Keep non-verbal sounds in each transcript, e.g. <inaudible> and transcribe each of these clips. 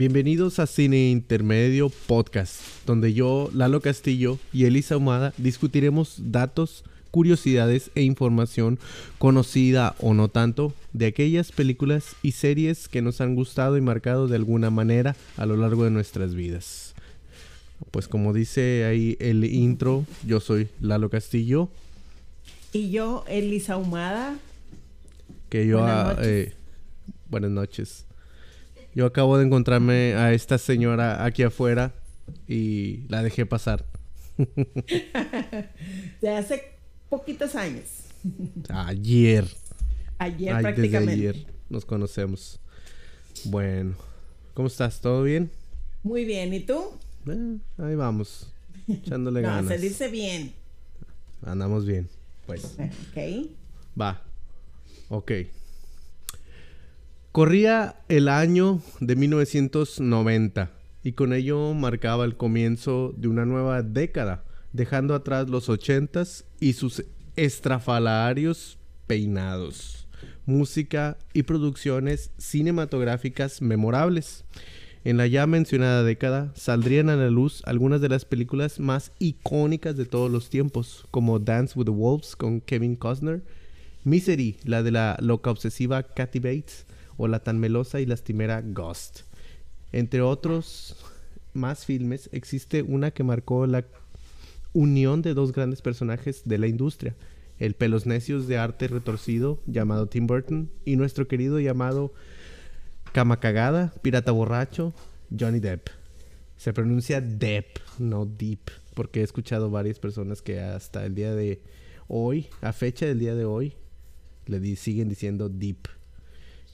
Bienvenidos a Cine Intermedio Podcast, donde yo, Lalo Castillo y Elisa Humada discutiremos datos, curiosidades e información conocida o no tanto de aquellas películas y series que nos han gustado y marcado de alguna manera a lo largo de nuestras vidas. Pues como dice ahí el intro, yo soy Lalo Castillo. Y yo, Elisa Humada. Que yo... Buenas noches. Eh, buenas noches. Yo acabo de encontrarme a esta señora aquí afuera y la dejé pasar. <laughs> de hace poquitos años. Ayer. Ayer prácticamente. Desde ayer nos conocemos. Bueno, ¿cómo estás? ¿Todo bien? Muy bien, ¿y tú? Eh, ahí vamos, echándole <laughs> no, ganas. se dice bien. Andamos bien, pues. Ok. Va. Ok. Corría el año de 1990 y con ello marcaba el comienzo de una nueva década, dejando atrás los ochentas y sus estrafalarios peinados, música y producciones cinematográficas memorables. En la ya mencionada década saldrían a la luz algunas de las películas más icónicas de todos los tiempos, como Dance with the Wolves con Kevin Costner, Misery, la de la loca obsesiva Kathy Bates, o la tan melosa y lastimera Ghost. Entre otros más filmes, existe una que marcó la unión de dos grandes personajes de la industria, el pelos necios de arte retorcido llamado Tim Burton y nuestro querido llamado Cama Cagada, pirata borracho, Johnny Depp. Se pronuncia Depp, no Deep, porque he escuchado varias personas que hasta el día de hoy, a fecha del día de hoy, le siguen diciendo Deep.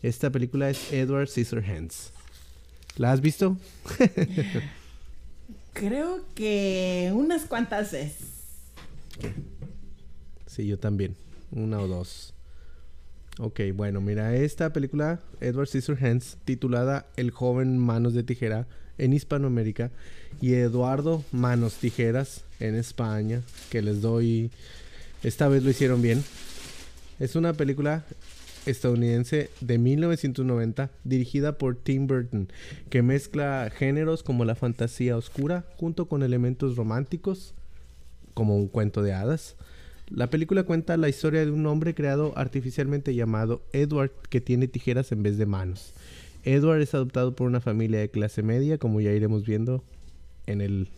Esta película es Edward Scissorhands. ¿La has visto? <laughs> Creo que unas cuantas veces. Sí, yo también. Una o dos. Ok, bueno, mira, esta película, Edward Scissorhands, titulada El joven Manos de Tijera en Hispanoamérica y Eduardo Manos Tijeras en España, que les doy, esta vez lo hicieron bien. Es una película estadounidense de 1990 dirigida por Tim Burton, que mezcla géneros como la fantasía oscura junto con elementos románticos, como un cuento de hadas. La película cuenta la historia de un hombre creado artificialmente llamado Edward que tiene tijeras en vez de manos. Edward es adoptado por una familia de clase media, como ya iremos viendo en el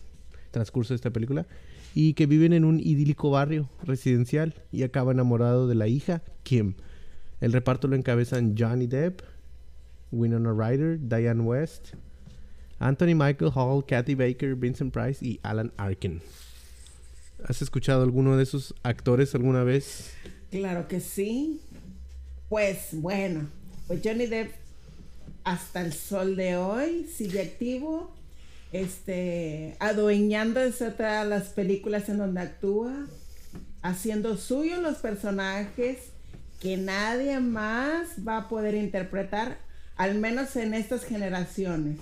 transcurso de esta película, y que viven en un idílico barrio residencial y acaba enamorado de la hija, Kim, el reparto lo encabezan Johnny Depp, Winona Ryder, Diane West, Anthony Michael Hall, Kathy Baker, Vincent Price y Alan Arkin. ¿Has escuchado alguno de esos actores alguna vez? Claro que sí. Pues bueno, pues Johnny Depp hasta el sol de hoy sigue activo, este, adueñándose de las películas en donde actúa, haciendo suyo los personajes que nadie más va a poder interpretar, al menos en estas generaciones.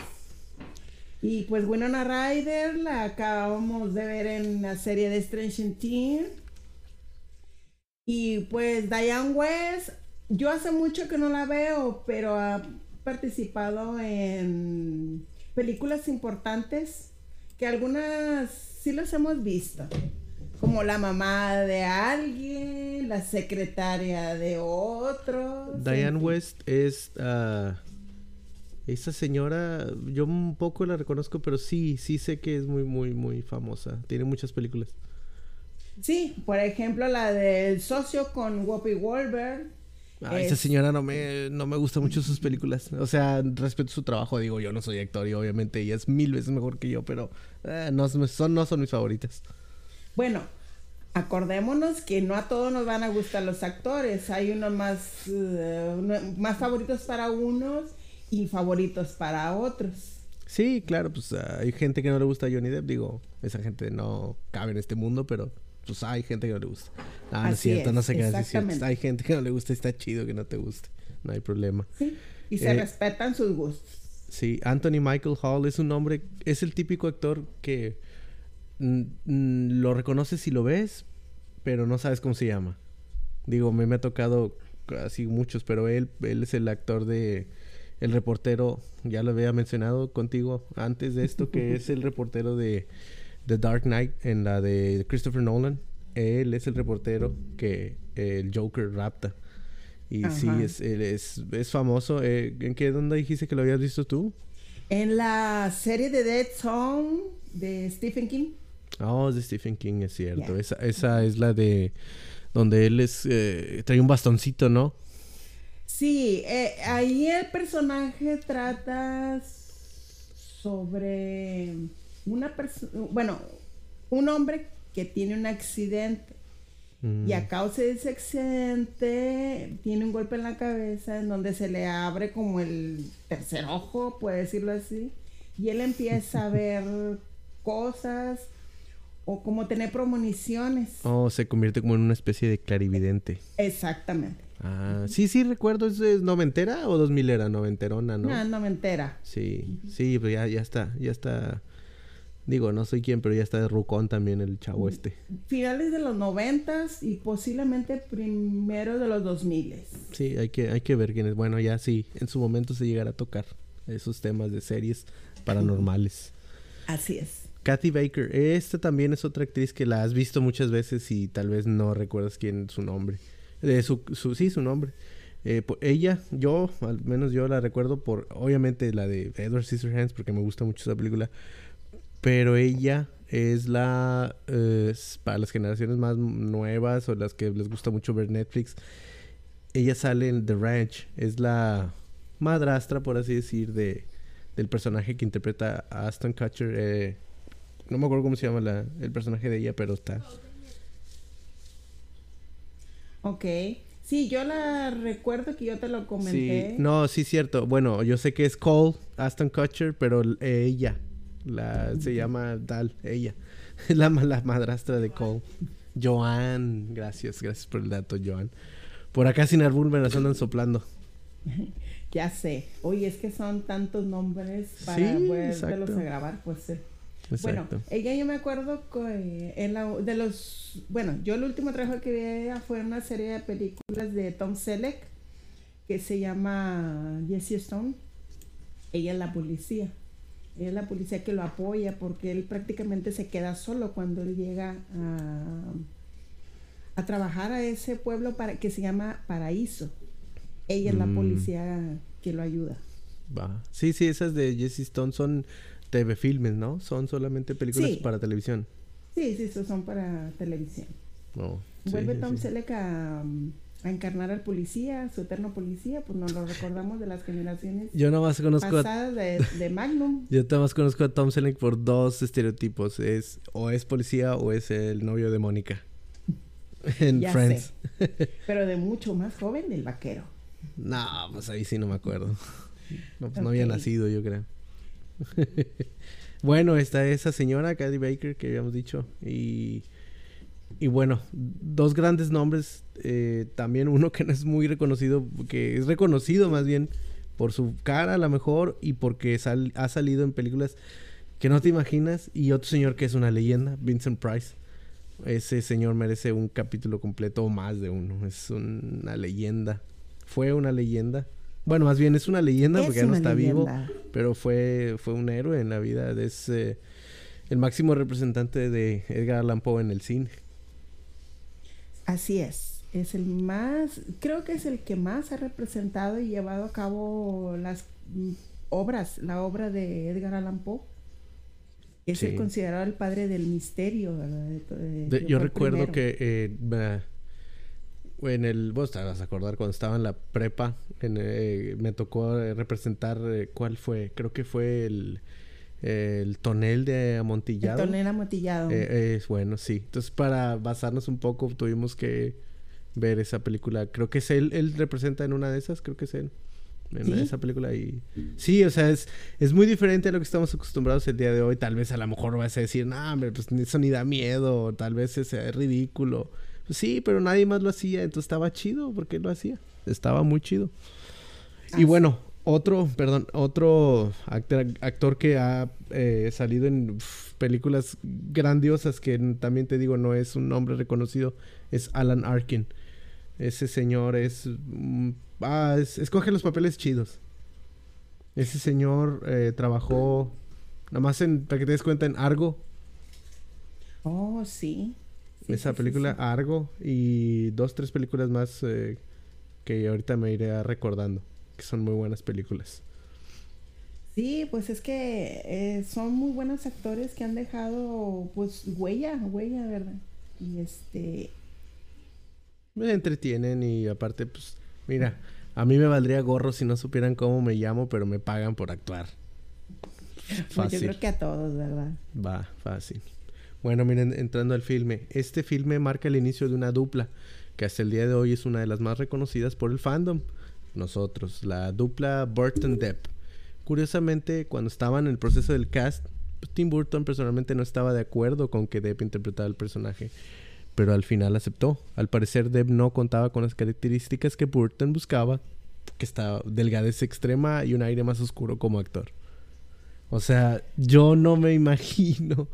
Y pues Winona Ryder la acabamos de ver en la serie de Strange Teen. Y pues Diane West, yo hace mucho que no la veo, pero ha participado en películas importantes que algunas sí las hemos visto como la mamá de alguien, la secretaria de otro. Diane West es uh, esa señora, yo un poco la reconozco, pero sí, sí sé que es muy, muy, muy famosa. Tiene muchas películas. Sí, por ejemplo la del socio con Whoopi Wolver. Ah, esa señora no me, no me gusta mucho sus películas. O sea, respeto su trabajo, digo, yo no soy actor y obviamente ella es mil veces mejor que yo, pero eh, no, son, no son mis favoritas. Bueno, acordémonos que no a todos nos van a gustar los actores. Hay unos más, eh, más favoritos para unos y favoritos para otros. Sí, claro, pues hay gente que no le gusta a Johnny Depp. Digo, esa gente no cabe en este mundo, pero pues hay gente que no le gusta. No, no es cierto, no sé qué decir. Hay gente que no le gusta, está chido que no te guste. No hay problema. Sí, y se eh, respetan sus gustos. Sí, Anthony Michael Hall es un hombre, es el típico actor que lo reconoces si lo ves, pero no sabes cómo se llama. Digo, me, me ha tocado así muchos, pero él, él es el actor de el reportero, ya lo había mencionado contigo antes de esto, que es el reportero de The Dark Knight en la de Christopher Nolan. Él es el reportero que el Joker rapta. Y sí, es, es, es famoso. Eh, ¿En qué dónde dijiste que lo habías visto tú? En la serie de Dead Zone de Stephen King. Oh, es de Stephen King, es cierto. Esa, esa es la de donde él es eh, trae un bastoncito, ¿no? Sí, eh, ahí el personaje trata sobre una persona, bueno, un hombre que tiene un accidente y a mm. causa de ese accidente tiene un golpe en la cabeza en donde se le abre como el tercer ojo, puede decirlo así, y él empieza a ver cosas o como tener premoniciones. Oh, se convierte como en una especie de clarividente. Exactamente. Ah, sí, sí, recuerdo, ¿es, noventera o dos milera? Noventerona, ¿no? No, noventera. Sí, sí, pero ya, ya está, ya está Digo, no soy quien, pero ya está de rucón también el chavo este. Finales de los noventas y posiblemente primero de los dos miles. Sí, hay que, hay que ver quién es. Bueno, ya sí, en su momento se llegará a tocar esos temas de series paranormales. Así es. Kathy Baker, esta también es otra actriz que la has visto muchas veces y tal vez no recuerdas quién es su nombre. Su, sí, su nombre. Eh, ella, yo, al menos yo la recuerdo por, obviamente, la de Edward Scissorhands, porque me gusta mucho esa película pero ella es la, para las generaciones más nuevas o las que les gusta mucho ver Netflix, ella sale en The Ranch, es la madrastra, por así decir, de, del personaje que interpreta a Aston Kutcher. Eh, no me acuerdo cómo se llama la, el personaje de ella, pero está. Ok. Sí, yo la recuerdo que yo te lo comenté. Sí, no, sí, cierto. Bueno, yo sé que es Cole, Aston Kutcher, pero ella, la, se llama Dal, ella. <laughs> la, la madrastra de Cole. Joan. Gracias, gracias por el dato, Joan. Por acá sin árbol me las andan soplando. <laughs> ya sé. Oye, es que son tantos nombres para poderlos a grabar, pues eh. Bueno, ella yo me acuerdo que en la, de los... Bueno, yo el último trabajo que vi ella fue una serie de películas de Tom Selleck que se llama Jessie Stone. Ella es la policía es la policía que lo apoya porque él prácticamente se queda solo cuando él llega a, a trabajar a ese pueblo para, que se llama Paraíso. Ella es la mm. policía que lo ayuda. Va. Sí, sí, esas de Jesse Stone son TV filmes, ¿no? Son solamente películas para televisión. Sí, sí, son para televisión. Oh, Vuelve Tom Selleck a a encarnar al policía, su eterno policía, pues nos lo recordamos de las generaciones Yo nomás conozco pasadas de, Magnum. <laughs> Yo nomás conozco a Tom Selleck por dos estereotipos, es o es policía o es el novio de Mónica. <laughs> en Friends. Pero de mucho más joven del vaquero. No, pues ahí sí no me acuerdo. <laughs> No, pues no había nacido, yo creo. <laughs> bueno, está esa señora, Caddy Baker, que habíamos dicho, y y bueno, dos grandes nombres, eh, también uno que no es muy reconocido, que es reconocido más bien por su cara a lo mejor y porque ha salido en películas que no te imaginas, y otro señor que es una leyenda, Vincent Price. Ese señor merece un capítulo completo o más de uno, es una leyenda. Fue una leyenda. Bueno, más bien es una leyenda porque ya no está vivo, pero fue, fue un héroe en la vida. Es eh, el máximo representante de Edgar Allan Poe en el cine. Así es. Es el más, creo que es el que más ha representado y llevado a cabo las obras, la obra de Edgar Allan Poe. Es el considerado el padre del misterio. yo recuerdo que eh, en el, vos te vas a acordar cuando estaba en la prepa, eh, me tocó representar, eh, ¿cuál fue? Creo que fue el el tonel de amontillado. El tonel amontillado. Eh, es bueno, sí. Entonces, para basarnos un poco, tuvimos que ver esa película. Creo que es él, él representa en una de esas, creo que es él. En esa película y... Sí, o sea, es, es muy diferente a lo que estamos acostumbrados el día de hoy. Tal vez a lo mejor vas a decir, no, hombre, pues eso ni da miedo. tal vez es ridículo. Pues sí, pero nadie más lo hacía. Entonces estaba chido porque lo hacía. Estaba muy chido. Y bueno, otro, perdón, otro actor, que ha eh, salido en películas grandiosas que también te digo no es un nombre reconocido es Alan Arkin. Ese señor es, mm, ah, escoge los papeles chidos. Ese señor eh, trabajó, nada más en, para que te des cuenta, en Argo. Oh, sí. Sí, esa sí, película sí. Argo y dos, tres películas más eh, que ahorita me iré recordando, que son muy buenas películas. Sí, pues es que eh, son muy buenos actores que han dejado, pues, huella, huella, ¿verdad? Y este, Me entretienen y aparte, pues, mira, a mí me valdría gorro si no supieran cómo me llamo, pero me pagan por actuar. pues, <laughs> yo Fácil. creo que a todos, ¿verdad? Va, fácil. Bueno, miren, entrando al filme. Este filme marca el inicio de una dupla que hasta el día de hoy es una de las más reconocidas por el fandom. Nosotros, la dupla Burton Depp. Curiosamente, cuando estaban en el proceso del cast, pues, Tim Burton personalmente no estaba de acuerdo con que Depp interpretara el personaje, pero al final aceptó. Al parecer, Depp no contaba con las características que Burton buscaba, que estaba delgadez extrema y un aire más oscuro como actor. O sea, yo no me <laughs> imagino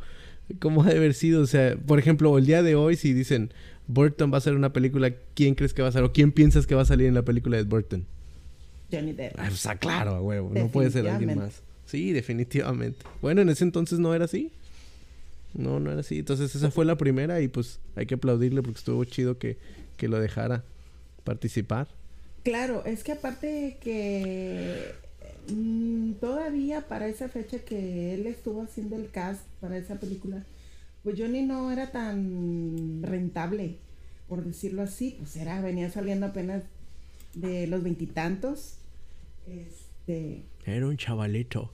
cómo ha de haber sido. O sea, por ejemplo, el día de hoy, si dicen Burton va a hacer una película, ¿quién crees que va a ser? ¿O quién piensas que va a salir en la película de Burton? Johnny Depp. Ah, o sea, claro, huevo. No puede ser alguien más. Sí, definitivamente. Bueno, en ese entonces no era así. No, no era así. Entonces esa fue la primera y pues hay que aplaudirle porque estuvo chido que, que lo dejara participar. Claro, es que aparte que mm, todavía para esa fecha que él estuvo haciendo el cast para esa película, pues Johnny no era tan rentable, por decirlo así, pues era, venía saliendo apenas de los veintitantos. Este, Era un chavalito.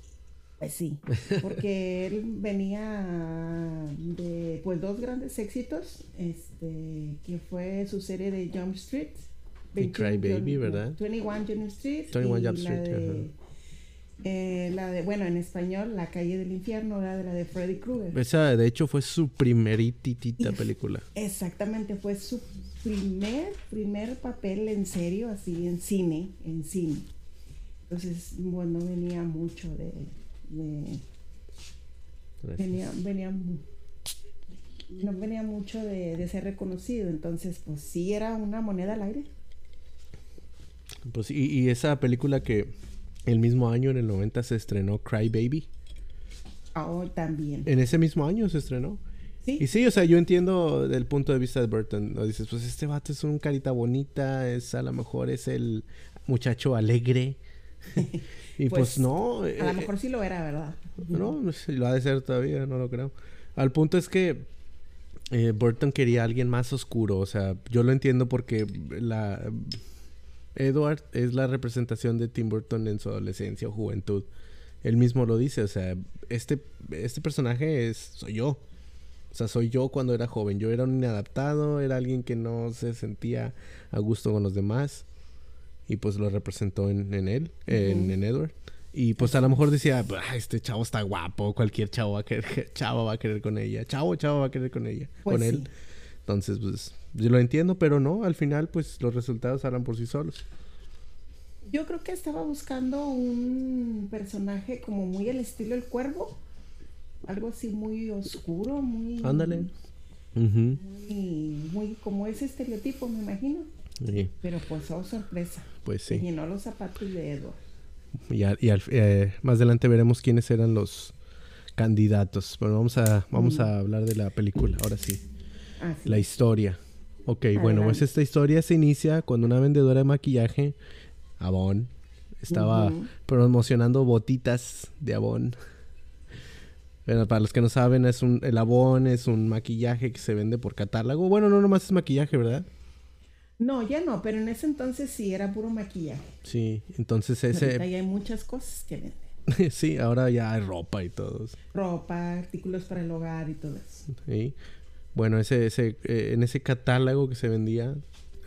pues sí, porque <laughs> él venía de pues dos grandes éxitos, este, que fue su serie de Jump Street. Y 21 Cry Baby, Jump- ¿verdad? 21 Jump Street. 21 y Jump la Street, de, eh, la de, bueno, en español, La calle del infierno, era de la de Freddy Krueger. Esa de hecho fue su primeritita película. Exactamente, fue su primer, primer papel en serio, así en cine, en cine. Entonces, bueno, venía mucho de, venía, venía, no venía mucho de, de ser reconocido. Entonces, pues sí era una moneda al aire. Pues, y, y esa película que el mismo año, en el 90, se estrenó Cry Baby. Oh, también. En ese mismo año se estrenó. Sí, Y sí, o sea, yo entiendo del punto de vista de Burton. ¿no? Dices, pues este vato es un carita bonita, es a lo mejor es el muchacho alegre. <laughs> y pues, Pues, no. a eh, lo mejor sí lo era, ¿verdad? No, lo ha de ser todavía, no lo creo. Al punto es que eh, Burton quería a alguien más oscuro. O sea, yo lo entiendo porque la Edward es la representación de Tim Burton en su adolescencia o juventud. Él mismo lo dice, o sea, este, este personaje es, soy yo. O sea, soy yo cuando era joven. Yo era un inadaptado, era alguien que no se sentía a gusto con los demás. Y pues lo representó en, en él, en, en Edward. Y pues a lo mejor decía, "Ah, este chavo está guapo, cualquier chavo va a querer, <laughs> chavo va a querer con ella, chavo, chavo va a querer con ella, Pues con él. Entonces, pues yo lo entiendo, pero no, al final pues los resultados hablan por sí solos. Yo creo que estaba buscando un personaje como muy al estilo el cuervo. Algo así muy oscuro, muy. Ándale. Muy, muy como ese estereotipo, me imagino. Sí, Pero pues, oh, sorpresa. pues Se sí. llenó los zapatos de Edward. Y, al- y al- eh, más adelante veremos quiénes eran los candidatos. Pero vamos a, vamos Mm. a hablar de la película, ahora sí. La historia. Ok, bueno, pues esta historia se inicia cuando una vendedora de maquillaje, Avon, estaba promocionando botitas de Avon. Bueno, para los que no saben, es un, el Avon es un maquillaje que se vende por catálogo. Bueno, no nomás es maquillaje, ¿verdad? No, ya no, pero en ese entonces sí era puro maquillaje. Sí, entonces Ahorita ese... ya hay muchas cosas que venden. <laughs> sí, ahora ya hay ropa y todo. Ropa, artículos para el hogar y todo eso. Sí. Bueno, ese, ese, eh, en ese catálogo que se vendía,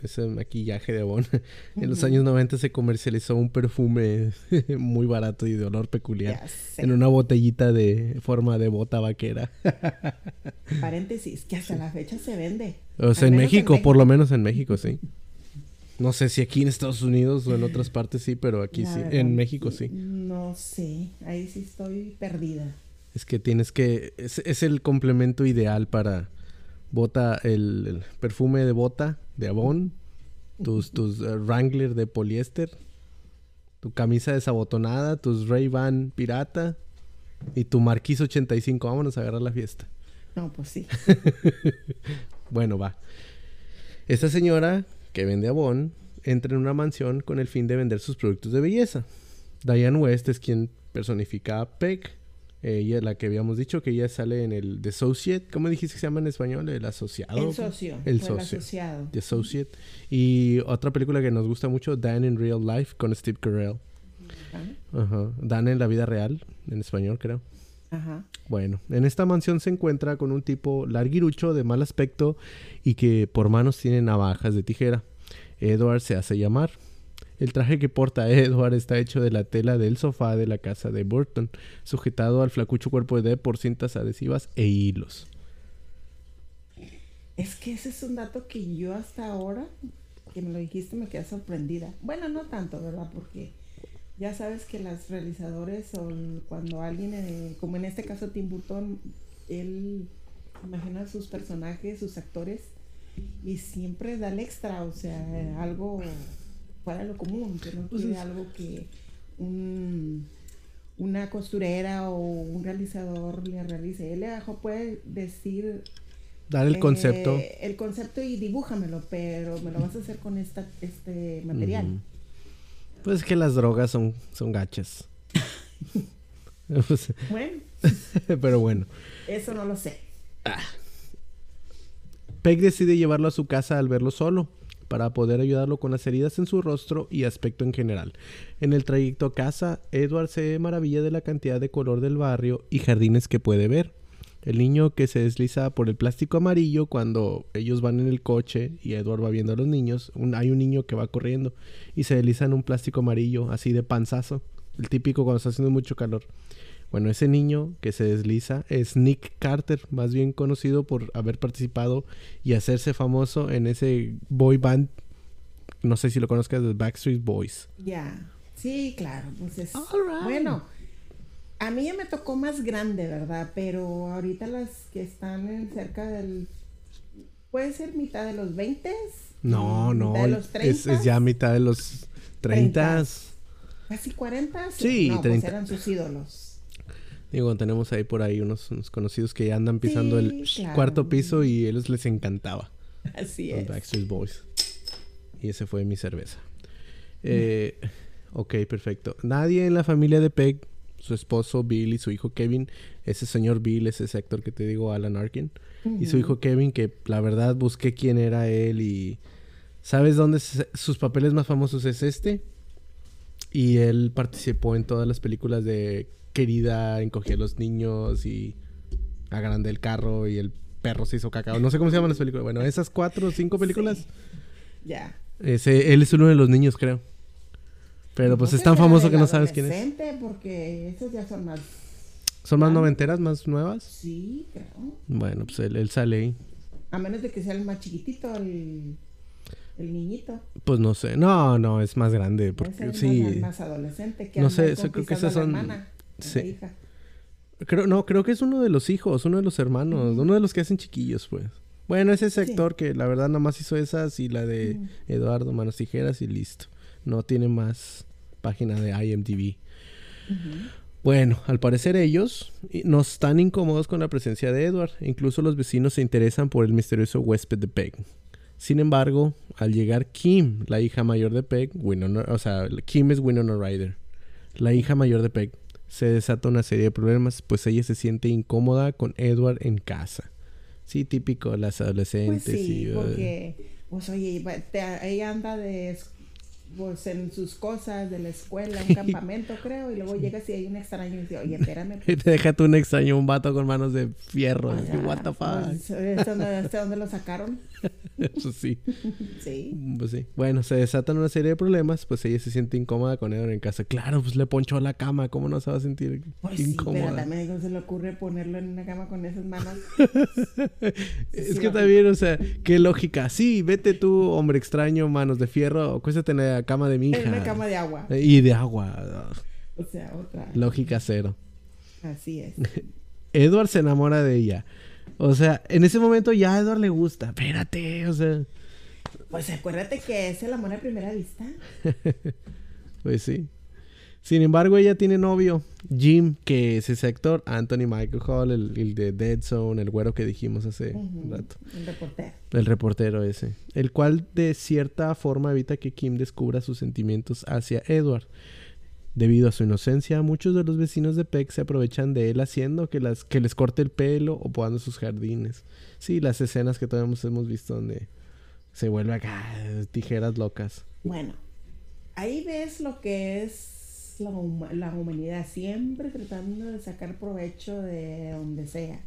ese maquillaje de Avon, <laughs> en los años 90 se comercializó un perfume <laughs> muy barato y de olor peculiar. En una botellita de forma de bota vaquera. <laughs> Paréntesis, que hasta la fecha se vende. O sea, en México, por lo menos en México, sí. No sé si aquí en Estados Unidos o en otras partes sí, pero aquí La sí. verdad, En México sí. No sé, ahí sí estoy perdida. Es que tienes que... Es, es el complemento ideal para bota, el, el perfume de bota de Avon, tus, tus eh, Wrangler de poliéster Tu camisa desabotonada, tus Ray-Ban pirata y tu Marquis 85. Vámonos a agarrar la fiesta. No, pues sí. <laughs> bueno, va. Esta señora que vende Avon entra en una mansión con el fin de vender sus productos de belleza. Diane West es quien personifica a Peg. Ella es la que habíamos dicho que ella sale en el The Associate. ¿Cómo dijiste que se llama en español? El asociado. El socio. El socio. asociado. The Associate. Y otra película que nos gusta mucho, Dan in Real Life, con Steve Carell. Ajá. Ajá. Dan en la vida real, en español creo. Ajá. Bueno, en esta mansión se encuentra con un tipo larguirucho de mal aspecto y que por manos tiene navajas de tijera. Edward se hace llamar. El traje que porta <laughs> Edward está hecho de la tela del sofá de la casa de Burton, sujetado al flacucho cuerpo de Deb por cintas adhesivas e hilos. Es que ese es un dato que yo hasta ahora, que me lo dijiste, me quedé sorprendida. Bueno, no tanto, ¿verdad? Porque ya sabes que los realizadores o cuando alguien, eh, como en este caso Tim Burton, él imagina sus personajes, sus actores, y siempre da el extra, o sea, algo fuera lo común, que no Pues quiere es- algo que un, una costurera o un realizador le realice. Él le dejó, puede decir Dar el eh, concepto. el concepto y dibújamelo, pero me lo vas a hacer con esta, este material. Pues es que las drogas son, son gachas. Pues, <laughs> <laughs> Bueno, Pero bueno. eso no lo sé. Peg decide llevarlo a su casa al verlo solo, para poder ayudarlo con las heridas en su rostro y aspecto en general. En el trayecto a casa, Edward se maravilla de la cantidad de color del barrio y jardines que puede ver. El niño que se desliza por el plástico amarillo cuando ellos van en el coche y Edward va viendo a los niños, un- hay un niño que va corriendo y se desliza en un plástico amarillo, así de panzazo, el típico cuando está haciendo mucho calor. Bueno, ese niño que se desliza es Nick Carter, más bien conocido por haber participado y hacerse famoso en ese boy band, no sé si lo conozcas, de Backstreet Boys. Ya. Sí, claro. Pues es, All right. Bueno, a mí ya me tocó más grande, ¿verdad? Pero ahorita las que están en cerca del... Puede ser mitad de los 20. No, no, Mitad de los 30. es, es ya mitad de los 30. Casi 40. Sí, no, 30. Pues eran sus ídolos. Digo, tenemos ahí por ahí unos, unos conocidos que ya andan pisando Sí, el claro. cuarto piso y a ellos les encantaba. Así es. Backstreet Boys. Y ese fue mi cerveza. Eh, ok, perfecto. Nadie en la familia de Peg, su esposo Bill y su hijo Kevin, ese señor Bill es ese actor que te digo, Alan Arkin, y su hijo Kevin, que la verdad busqué quién era él y... ¿Sabes dónde se- sus papeles más famosos es este? Y él participó en todas las películas de Querida, encogía a los niños y agrandé el carro y el perro se hizo cacao. No sé cómo se llaman las películas. Bueno, esas cuatro o cinco películas. Sí. Ya. Ese, él es uno de los niños, creo. Pero pues No es tan famoso que no sabes quién es. adolescente, Porque esos ya son más. ¿Son más noventeras, más nuevas? Sí, creo. Bueno, pues él, él sale ahí. A menos de que sea el más chiquitito, el, el niñito. Pues no sé. No, no, es más grande. Porque ser sí. más, más adolescente que No sé, creo que esas son- sí. hija. Creo, no, creo que es uno de los hijos, uno de los hermanos, uno de los que hacen chiquillos, pues. Bueno, es ese Sí. actor que la verdad nada más hizo esas y la de Mm. Eduardo Manos Tijeras y listo. No tiene más página de IMDb. Bueno, al parecer ellos no están incómodos con la presencia de Edward. Incluso los vecinos se interesan por el misterioso huésped de Peg. Sin embargo, al llegar Kim, la hija mayor de Peg, Winona, o sea, Kim es Winona Ryder, la hija mayor de Peg, se desata una serie de problemas, pues ella se siente incómoda con Edward en casa. Sí, típico las Pues adolescentes. sí, y, uh, porque, pues oye, ella anda de, es- pues en sus cosas de la escuela, un campamento creo, y luego llegas y hay un extraño y dice, oye, <laughs> espérame. y te deja tú un extraño, un vato con manos de fierro. o así, sea, What the fuck. pues, ¿este dónde, dónde lo sacaron? <laughs> Eso sí. <laughs> Sí. Pues sí. Bueno, se desatan una serie de problemas, pues ella se siente incómoda con Edward en casa. Claro, pues le ponchó la cama, ¿cómo no se va a sentir Pues sí, pero incómoda? también no se le ocurre ponerlo en una cama con esas manos. <laughs> es sí, que también, o sea, qué lógica. Sí, vete tú, hombre extraño, manos de fierro, acuéstate en la cama de mi hija. En una cama de agua. Y de agua. O sea, otra. Lógica cero. Así es. Edward se enamora de ella. O sea, en ese momento ya a Edward le gusta. Espérate, o sea. Pues acuérdate que es el amor a primera vista. <laughs> Pues sí. Sin embargo, ella tiene novio, Jim, que es ese actor, Anthony Michael Hall, el, de Dead Zone, el güero que dijimos hace un rato. El reportero. El reportero ese. El cual de cierta forma evita que Kim descubra sus sentimientos hacia Edward. Debido a su inocencia, muchos de los vecinos de Peck se aprovechan de él haciendo que, las, que les corte el pelo o podando sus jardines. Sí, las escenas que todos hemos visto donde se vuelve acá tijeras locas. Bueno, ahí ves lo que es la, humanidad, siempre tratando de sacar provecho de donde sea,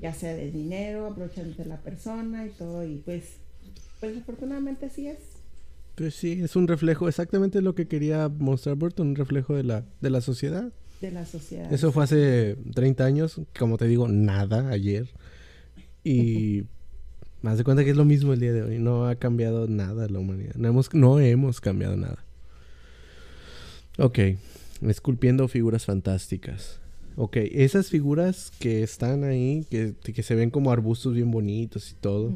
ya sea de dinero, aprovechando de la persona y todo, y pues, pues afortunadamente así es. Pues sí, es un reflejo, exactamente lo que quería mostrar Burton, un reflejo de la, de la sociedad. De la sociedad. Eso fue hace 30 años, como te digo, nada ayer. Y <laughs> más de cuenta que es lo mismo el día de hoy, no ha cambiado nada la humanidad, no hemos, no hemos cambiado nada. Ok, esculpiendo figuras fantásticas. Ok, esas figuras que están ahí, que, se ven como arbustos bien bonitos y todo,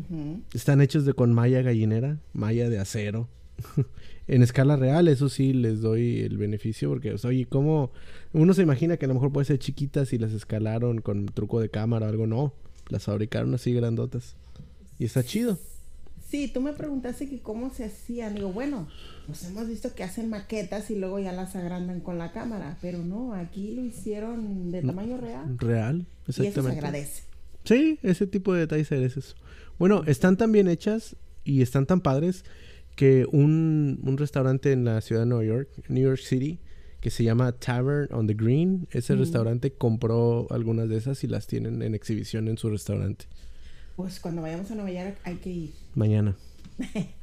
están hechos de con malla gallinera, malla de acero. <laughs> en escala real, eso sí les doy el beneficio porque, oye, ¿cómo? Uno se imagina que a lo mejor puede ser chiquitas y las escalaron con truco de cámara o algo, no. Las fabricaron así grandotas. Y está chido. Sí, tú me preguntaste que cómo se hacían. Digo, bueno, pues hemos visto que hacen maquetas y luego ya las agrandan con la cámara, pero no, aquí lo hicieron de tamaño real. Real, exactamente. Y eso se agradece. Sí, ese tipo de detalles es eso. Bueno, están tan bien hechas y están tan padres que un, un restaurante en la ciudad de Nueva York, New York City, que se llama Tavern on the Green, ese restaurante compró algunas de esas y las tienen en exhibición en su restaurante. Pues cuando vayamos a Nueva York hay que ir. Mañana. <laughs>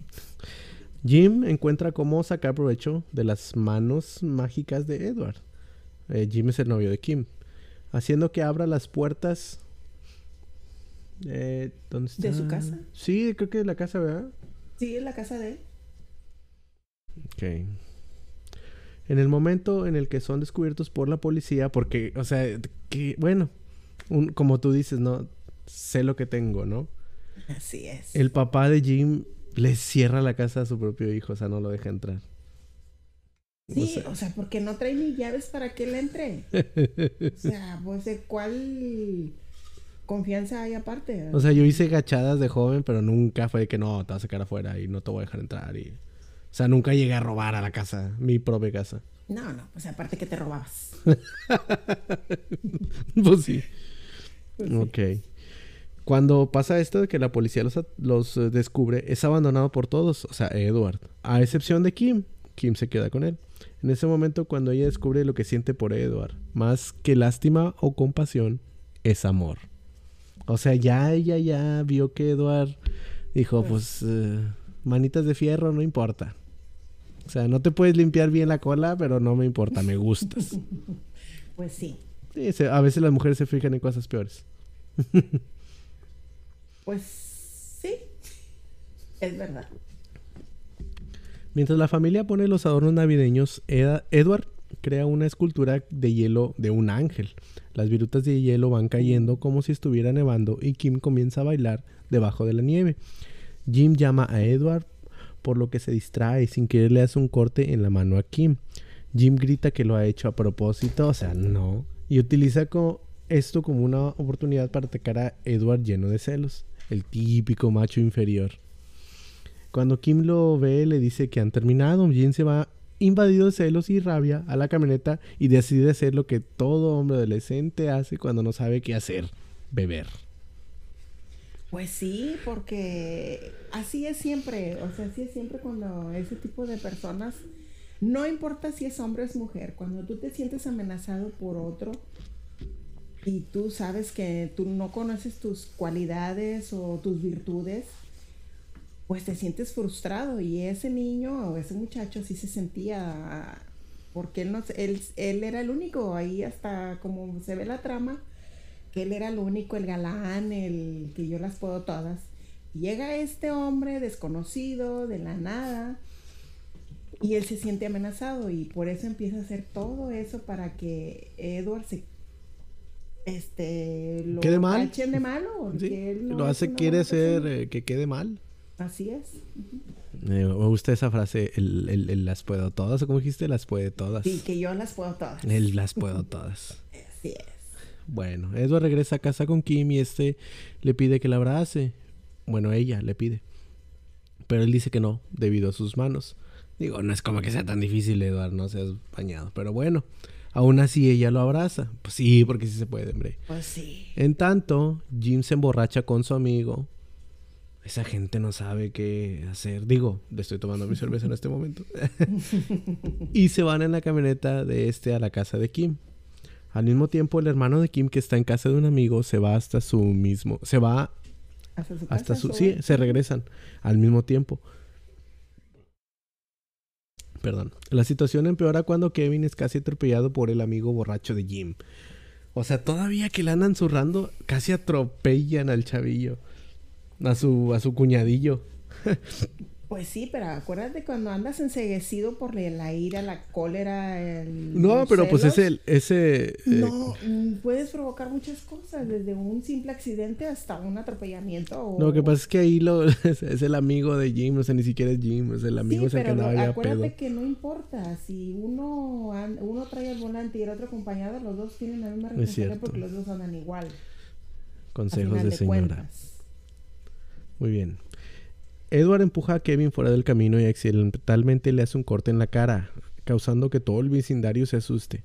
Jim encuentra cómo sacar provecho de las manos mágicas de Edward. Eh, Jim es el novio de Kim. Haciendo que abra las puertas. Eh, ¿Dónde está? ¿De su casa? Sí, creo que de la casa, ¿verdad? Sí, es la casa de él. Ok. En el momento en el que son descubiertos por la policía, porque, o sea, que, bueno, como tú dices, ¿no? sé lo que tengo, ¿no? Así es. El papá de Jim le cierra la casa a su propio hijo, o sea, no lo deja entrar. Sí, o sea, porque no trae ni llaves para que él entre. <laughs> o sea, pues de cuál confianza hay aparte. O sea, yo hice gachadas de joven, pero nunca fue que no, te vas a sacar afuera y no te voy a dejar entrar. Y... O sea, nunca llegué a robar a la casa, mi propia casa. No, no, pues aparte que te robabas. <laughs> pues sí. Pues ok. Cuando pasa esto de que la policía los, eh, descubre, es abandonado por todos, o sea, Edward, a excepción de Kim. Kim se queda con él. En ese momento, cuando ella descubre lo que siente por Edward, más que lástima o compasión, es amor. O sea, ya ella ya vio que Edward dijo, pues, pues eh, manitas de fierro, no importa. O sea, no te puedes limpiar bien la cola, pero no me importa, me gustas. <laughs> pues sí. sí a veces las mujeres se fijan en cosas peores. <laughs> Pues sí, es verdad. Mientras la familia pone los adornos navideños, Edward crea una escultura de hielo de un ángel. Las virutas de hielo van cayendo como si estuviera nevando y Kim comienza a bailar debajo de la nieve. Jim llama a Edward por lo que se distrae sin querer le hace un corte en la mano a Kim. Jim grita que lo ha hecho a propósito, o sea, no, y utiliza esto como una oportunidad para atacar a Edward lleno de celos el típico macho inferior. Cuando Kim lo ve, le dice que han terminado. Jin se va invadido de celos y rabia a la camioneta y decide hacer lo que todo hombre adolescente hace cuando no sabe qué hacer, beber. Pues sí, porque así es siempre, o sea, así es siempre cuando ese tipo de personas, no importa si es hombre o es mujer, cuando tú te sientes amenazado por otro, y tú sabes que tú no conoces tus cualidades o tus virtudes, pues te sientes frustrado y ese niño o ese muchacho sí se sentía porque él no él, él era el único ahí hasta como se ve la trama que él era el único el galán el que yo las puedo todas. Llega este hombre desconocido de la nada y él se siente amenazado y por eso empieza a hacer todo eso para que Edward se este lo quede mal de malo lo hace quiere ser eh, que quede mal Así es. Eh, me gusta esa frase, el, el- el las puedo todas, o como dijiste, las puede todas. Sí, que yo las puedo todas. El las puedo todas. Así es. Bueno, Edward regresa a casa con Kim y este le pide que la abrace. Bueno, ella le pide. Pero él dice que no, debido a sus manos. Digo, no es como que sea tan difícil, Edward, no seas bañado. Pero bueno, aún así ella lo abraza. Pues sí, porque sí se puede, hombre. Pues sí. En tanto, Jim se emborracha con su amigo. Esa gente no sabe qué hacer. Digo, le estoy tomando mi cerveza en este momento. <laughs> y se van en la camioneta de este a la casa de Kim. Al mismo tiempo, el hermano de Kim, que está en casa de un amigo, se va hasta su mismo. Se va Hasta su casa, Sí, se regresan al mismo tiempo. Perdón. La situación empeora cuando Kevin es casi atropellado por el amigo borracho de Jim. O sea, todavía que le andan zurrando, casi atropellan al chavillo. A su, a su cuñadillo. Pues sí, pero acuérdate cuando andas enseguecido por la ira, la cólera, el. No, pero pues celos, ese, ese eh, No, mm, puedes provocar muchas cosas, desde un simple accidente hasta un atropellamiento. O... No, lo que pasa es que ahí lo, <laughs> es, es el amigo de Jim, o sea, ni siquiera es Jim, es el amigo sí, ese que pero andaba ya acuérdate pedo. que no importa. Si uno, uno trae el volante y el otro acompañado, los dos tienen la misma responsabilidad porque los dos andan igual. Consejos final de señora. cuentas. Muy bien. Edward empuja a Kevin fuera del camino y accidentalmente le hace un corte en la cara, causando que todo el vecindario se asuste.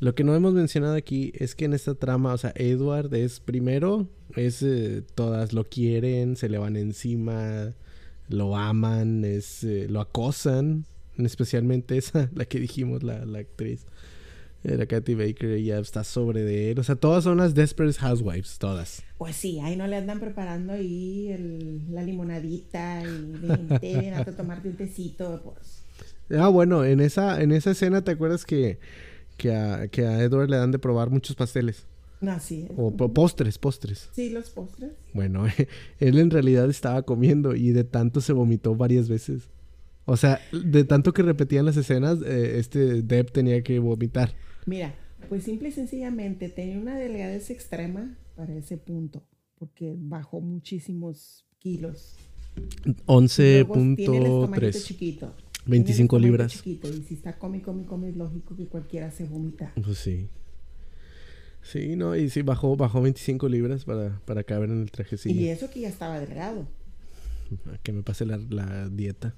Lo que no hemos mencionado aquí es que en esta trama, o sea, Edward es primero, es eh, todas lo quieren, se le van encima, lo aman, es, eh, lo acosan, especialmente esa, <laughs> la que dijimos, la, la actriz. Era Kathy Baker, ella está sobre de él. O sea, todas son las Desperate Housewives, todas. Pues sí, ahí no le andan preparando ahí el- la limonadita y ven a tomarte un tecito, pues. Ah, bueno, en esa, en esa escena, ¿te acuerdas que, que, a, que a Edward le dan de probar muchos pasteles? Así es. O po- postres, postres. Sí, los postres. Bueno, <laughs> él en realidad estaba comiendo y de tanto se vomitó varias veces. O sea, de tanto que repetían las escenas, eh, este Deb tenía que vomitar. Mira, pues simple y sencillamente tenía una delgadez extrema para ese punto, porque bajó muchísimos kilos. Luego tiene el estomaguito 11.3. chiquito. Tiene el 25 estomaguito libras. chiquito, y si está come, come, come, es lógico que cualquiera se vomita. Pues sí. Sí, no, y sí, bajó, bajó 25 libras para, para caber en el trajecillo. Y eso que ya estaba delgado. Que me pase la, la dieta.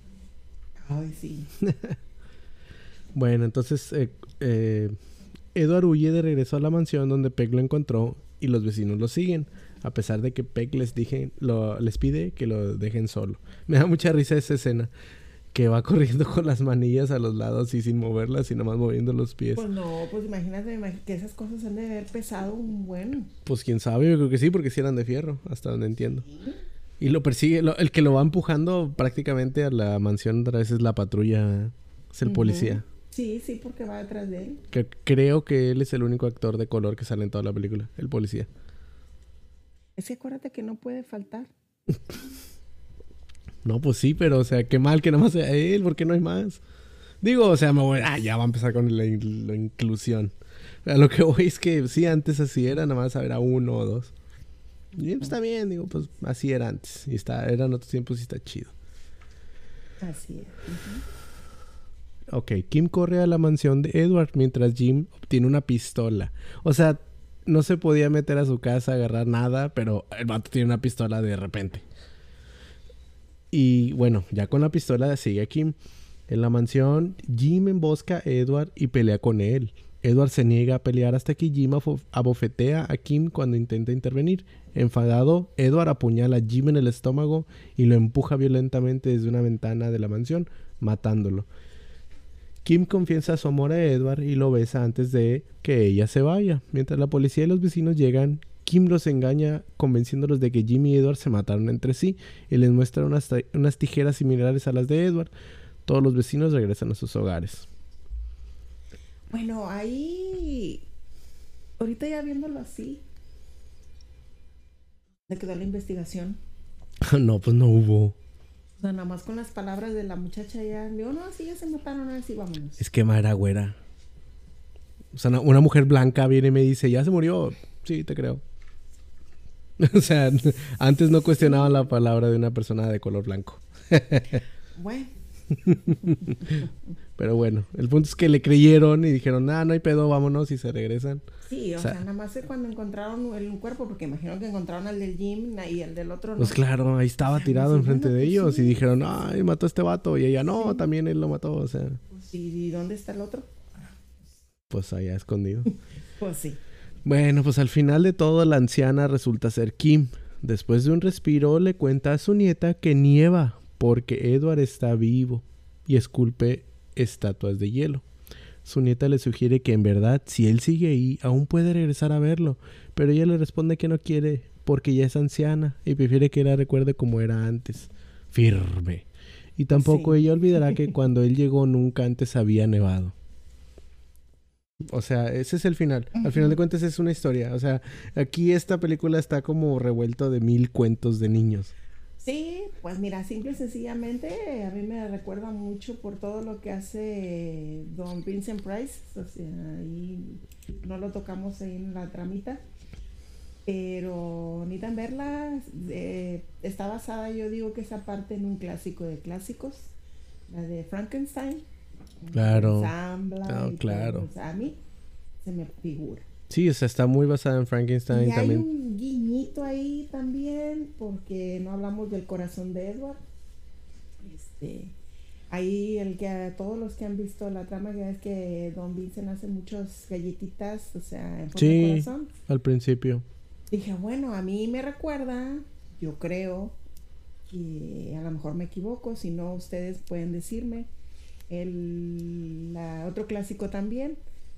Ay, sí. <laughs> Bueno, entonces eh, eh, Edward huye de regreso a la mansión donde Peg lo encontró y los vecinos lo siguen, a pesar de que Peg les, dije, lo, les pide que lo dejen solo. <laughs> Me da mucha risa esa escena, que va corriendo con las manillas a los lados y sin moverlas y nomás moviendo los pies. Pues no, pues imagínate imag- que esas cosas han de haber pesado un buen. Pues quién sabe, yo creo que sí, porque sí eran de fierro, hasta donde entiendo. Y lo persigue, lo- el que lo va empujando prácticamente a la mansión otra vez es la patrulla, es el policía. Sí, sí, porque va detrás de él. Que creo que él es el único actor de color que sale en toda la película, el policía. Es que acuérdate que no puede faltar. <laughs> No, pues sí, pero o sea, qué mal que nomás sea él, porque no hay más. Digo, o sea, me voy, ah, ya va a empezar con la, in- la inclusión. A lo que voy es que sí, antes así era, nada más era uno o dos. Y pues, está bien, digo, pues así era antes. Y está, eran otros tiempos y está chido. Así es. Ok, Kim corre a la mansión de Edward mientras Jim obtiene una pistola. O sea, no se podía meter a su casa, agarrar nada, pero el vato tiene una pistola de repente. Y bueno, ya con la pistola sigue a Kim. En la mansión, Jim embosca a Edward y pelea con él. Edward se niega a pelear hasta que Jim abofetea a Kim cuando intenta intervenir. Enfadado, Edward apuñala a Jim en el estómago y lo empuja violentamente desde una ventana de la mansión, matándolo. Kim confiesa su amor a Edward y lo besa antes de que ella se vaya. Mientras la policía y los vecinos llegan, Kim los engaña convenciéndolos de que Jim y Edward se mataron entre sí y les muestra unas, unas tijeras similares a las de Edward. Todos los vecinos regresan a sus hogares. Bueno, ahí. Ahorita ya viéndolo así. ¿Le quedó la investigación? <laughs> no, pues no hubo. O sea, nada más con las palabras de la muchacha ya. Digo, no, sí, ya se mataron, así vámonos. Es que Ma era güera. O sea, una- mujer blanca viene y me dice, ¿ya se murió? Sí, te creo. <laughs> o sea, antes no cuestionaban la palabra de una persona de color blanco. <laughs> bueno. <laughs> Pero bueno, el punto es que le creyeron y dijeron, ah, no hay pedo, vámonos y se regresan. Sí, o, sea, nada más es cuando encontraron el cuerpo, porque imagino que encontraron al del gym y el del otro no. Pues claro, ahí estaba tirado enfrente de pues ellos y dijeron, ay, mató a este vato. Y ella, no, también él lo mató, o sea. Pues ¿Y dónde está el otro? Pues allá escondido. <laughs> pues sí. Bueno, pues al final de todo la anciana resulta ser Kim. Después de un respiro le cuenta a su nieta que nieva porque Edward está vivo y esculpe estatuas de hielo. Su nieta le sugiere que en verdad, si él sigue ahí, aún puede regresar a verlo, pero ella le responde que no quiere porque ya es anciana y prefiere que la recuerde como era antes, firme. Y tampoco ella olvidará que <laughs> cuando él llegó nunca antes había nevado. O sea, ese es el final. Al final de cuentas es una historia. O sea, aquí esta película está como revuelto de mil cuentos de niños. Sí, pues mira, simple y sencillamente a mí me recuerda mucho por todo lo que hace Don Vincent Price. O sea, ahí no lo tocamos en la tramita. Pero ni tan verla, eh, está basada, yo digo que esa parte en un clásico de clásicos, la de Frankenstein. Claro. claro. a mí se me figura. Sí, o sea, está muy basada en Frankenstein y también. Hay un guiñito ahí también, porque no hablamos del corazón de Edward. Este, ahí el que todos los que han visto la trama ya es que Don Vincent hace muchas galletitas, o sea, en forma de corazón. Al principio. Dije, bueno, a mí me recuerda, yo creo que a lo mejor me equivoco, si no ustedes pueden decirme el otro clásico también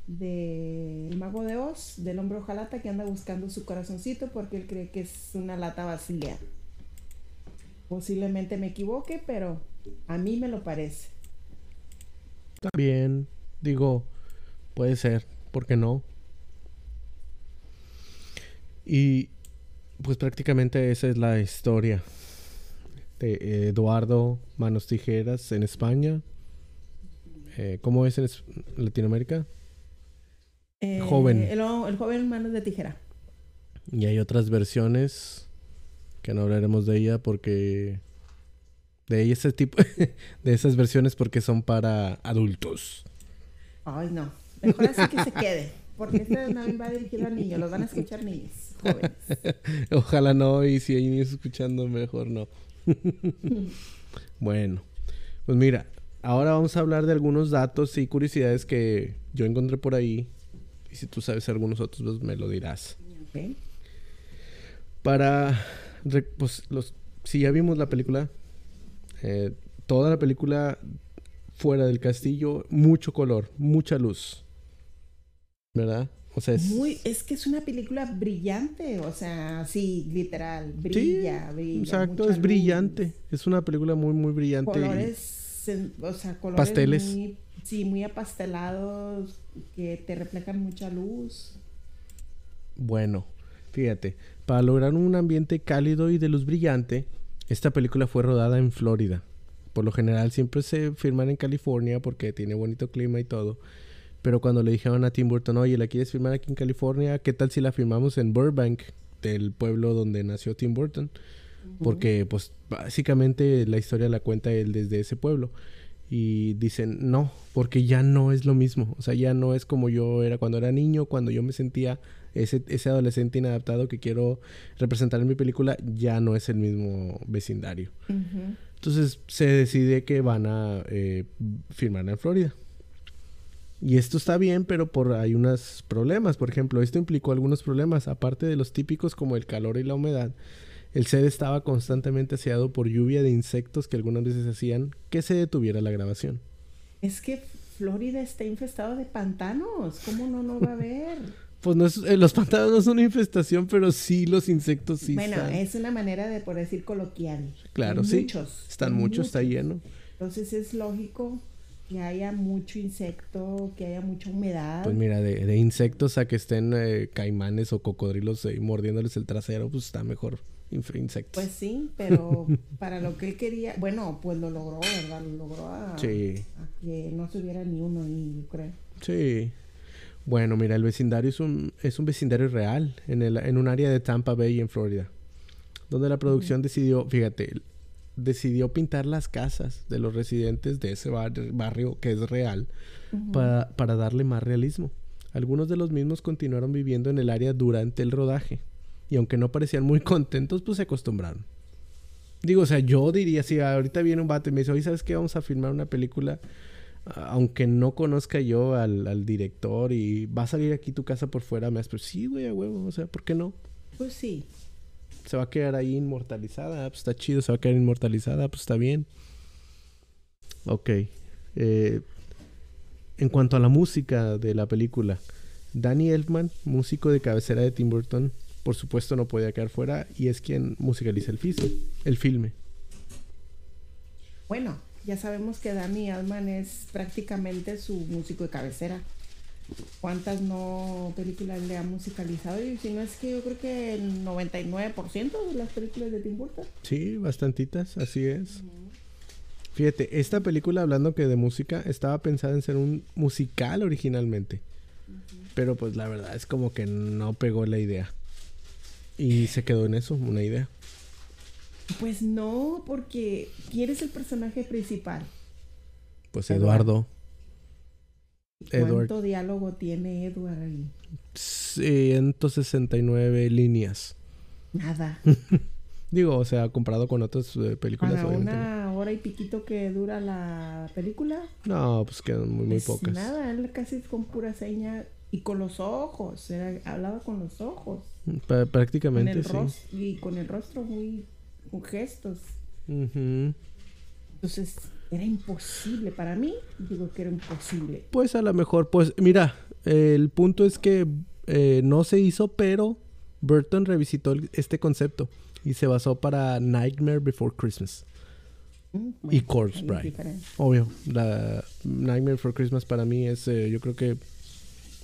del Mago de Oz, del hombre ojalata que anda buscando su corazoncito porque él cree que es una lata vacía. Posiblemente me equivoque, pero a mí me lo parece. También, digo, puede ser, ¿por qué no? Y pues prácticamente esa es la historia de Eduardo Manos Tijeras en España eh, ¿cómo es en Latinoamérica? Eh, joven. El, joven manos de tijera. Y hay otras versiones que no hablaremos de ella porque de ese tipo <laughs> de esas versiones porque son para adultos. Ay, no. Mejor así que se quede. Porque este no va dirigido a niños, los van a escuchar niños, jóvenes. <laughs> Ojalá no, y si hay niños escuchando, mejor no. <laughs> bueno, pues mira, Ahora vamos a hablar de algunos datos y curiosidades que yo encontré por ahí. Y si tú sabes algunos otros, pues me lo dirás. Para, pues, los, si ya vimos la película, eh, toda la película fuera del castillo, mucho color, mucha luz. ¿Verdad? O sea, es... Muy, es que es una película brillante, o sea, sí, literal, brilla, brilla. Exacto, es brillante. Es una película muy, muy brillante. Colores o sea, colores pasteles. Muy, sí, muy apastelados, que te reflejan mucha luz. Bueno, fíjate, para lograr un ambiente cálido y de luz brillante, esta película fue rodada en Florida. Por lo general siempre se filman en California porque tiene bonito clima y todo. Pero cuando le dijeron a Tim Burton, oye, ¿la quieres filmar aquí en California? ¿Qué tal si la filmamos en Burbank, del pueblo donde nació Tim Burton? Porque pues básicamente la historia la cuenta él desde ese pueblo. Y dicen, no, porque ya no es lo mismo. O sea, ya no es como yo era cuando era niño, cuando yo me sentía ese, ese adolescente inadaptado que quiero representar en mi película, ya no es el mismo vecindario. Entonces se decide que van a eh, filmar en Florida. Y esto está bien, pero por hay unos problemas. Por ejemplo, esto implicó algunos problemas, aparte de los típicos como el calor y la humedad. El set estaba constantemente aseado por lluvia de insectos que algunas veces hacían que se detuviera la grabación. Es que Florida está infestado de pantanos. ¿Cómo no no va a haber? <laughs> pues no eh, los pantanos no son una infestación, pero sí los insectos sí. Bueno, es una manera de por decir coloquial. Claro, sí. Muchos. Están muchos, está lleno. Entonces es lógico que haya mucho insecto, que haya mucha humedad. Pues mira, de, insectos a que estén eh, caimanes o cocodrilos eh, mordiéndoles el trasero, pues está mejor insectos. Pues sí, pero <laughs> para lo que él quería, bueno, pues lo logró, ¿verdad? Lo logró a, que no se hubiera ni uno ahí, yo creo. Sí. Bueno, mira, el vecindario es un, es un vecindario real en, el, en un área de Tampa Bay, en Florida, donde la producción decidió, fíjate, decidió pintar las casas de los residentes de ese barrio, que es real, para, para darle más realismo. Algunos de los mismos continuaron viviendo en el área durante el rodaje, y aunque no parecían muy <laughs> contentos, pues se acostumbraron. Digo, o sea, yo diría, si ahorita viene un vato y me dice, oye, ¿sabes qué? Vamos a filmar una película aunque no conozca yo al, director y va a salir aquí tu casa por fuera, me pero sí, güey, a huevo, o sea, ¿por qué no? Pues sí. Se va a quedar ahí inmortalizada, pues está chido, se va a quedar inmortalizada, pues está bien. Ok. Eh, en cuanto a la música de la película, Danny Elfman, músico de cabecera de Tim Burton, por supuesto no podía quedar fuera y es quien musicaliza el, el filme. Bueno, ya sabemos que Danny Elfman es prácticamente su músico de cabecera. ¿Cuántas no películas le ha musicalizado? Y si no es que yo creo que el 99% de las películas de Tim Burton. Sí, bastantitas, así es. Fíjate, esta película, hablando que de música, estaba pensada en ser un musical originalmente. Pero pues la verdad es como que no pegó la idea. Y se quedó en eso, una idea. Pues no, porque ¿quién es el personaje principal? Pues Eduardo. ¿Cuánto diálogo tiene Edward ahí? 169 líneas. Nada. <laughs> Digo, o sea, comparado con otras eh, películas. Para una hora y piquito que dura la película. No, pues quedan muy, muy pues pocas. Nada, él casi con pura seña y con los ojos. hablaba con los ojos. prácticamente, sí. Y con el rostro muy con gestos. Entonces, era imposible para mí. Digo que era imposible. Pues a lo mejor, pues mira, el punto es que eh, no se hizo, pero Burton revisitó este concepto y se basó para Nightmare Before Christmas. Mm, y Corpse Bride. Obvio, la Nightmare Before Christmas para mí es, eh, yo creo que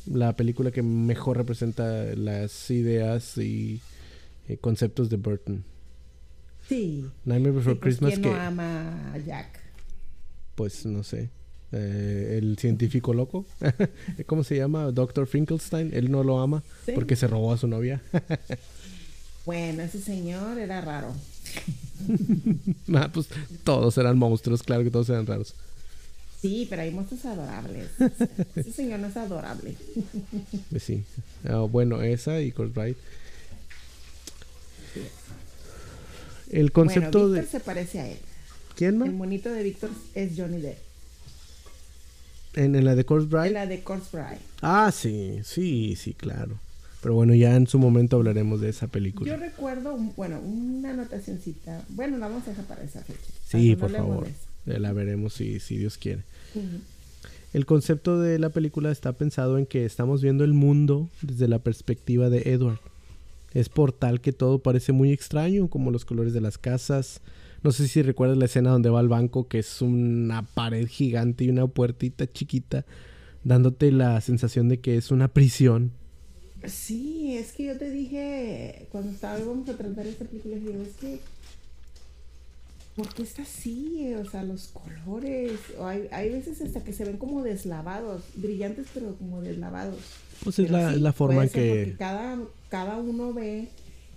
la película que mejor representa las ideas y eh, conceptos de Burton. Sí. Nightmare Before pues, Christmas. ¿Quién no ama a Jack? Pues no sé. Eh, el científico loco. <laughs> ¿Cómo se llama? Doctor Finkelstein. Él no lo ama porque se robó a su novia. <laughs> bueno, ese señor era raro. <laughs> ah, pues todos eran monstruos, claro que todos eran raros. Sí, pero hay monstruos adorables. <laughs> ese señor no es adorable. pues sí. Ah, bueno, esa y Kurt Wright. El concepto bueno, Víctor se parece a él. ¿Quién más? El monito de Víctor es Johnny Depp. ¿En, la de Bride? En la de Bride. Ah, sí, sí, sí, claro. Pero bueno, ya en su momento hablaremos de esa película. Yo recuerdo, bueno, una anotacióncita. Bueno, la vamos a dejar para esa fecha. Sí, por favor. La veremos si, si Dios quiere. El concepto de la película está pensado en que estamos viendo el mundo desde la perspectiva de Edward es por tal que todo parece muy extraño, como los colores de las casas. No sé si recuerdas la escena donde va al banco, que es una pared gigante y una puertita chiquita, dándote la sensación de que es una prisión. Sí, es que yo te dije, cuando estábamos a tratar esta película, digo, es que ¿por qué está así? O sea, los colores. hay, hay, veces hasta que se ven como deslavados, brillantes, pero como deslavados. Pues es la, forma en que... Cada, cada uno ve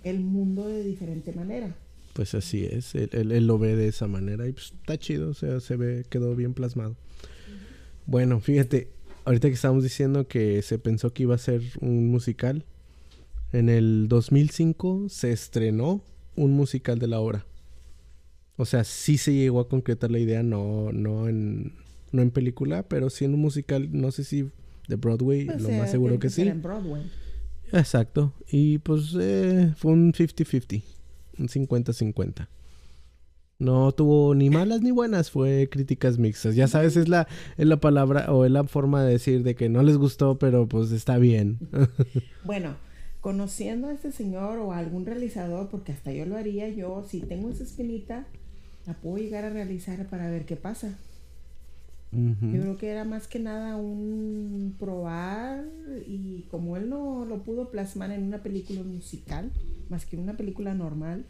el mundo de diferente manera. Pues así es, él, lo ve de esa manera y pues está chido, o sea, se ve, quedó bien plasmado. Bueno, fíjate, ahorita que estábamos diciendo que se pensó que iba a ser un musical, en el 2005 se estrenó un musical de la obra. O sea, sí se llegó a concretar la idea, no, no en, no en película, pero sí en un musical, no sé si de Broadway, pues lo más seguro que, sí. En Broadway. Exacto. Y pues eh, fue un 50-50, un 50-50. No tuvo ni malas ni buenas, fue críticas mixtas. Ya sabes, es la, es la palabra o es la forma de decir de que no les gustó, pero pues está bien. <laughs> bueno, conociendo a este señor o a algún realizador, porque hasta yo lo haría, yo si tengo esa espinita, la puedo llegar a realizar para ver qué pasa. Yo creo que era más que nada un probar y como él no lo pudo plasmar en una película musical, más que una película normal,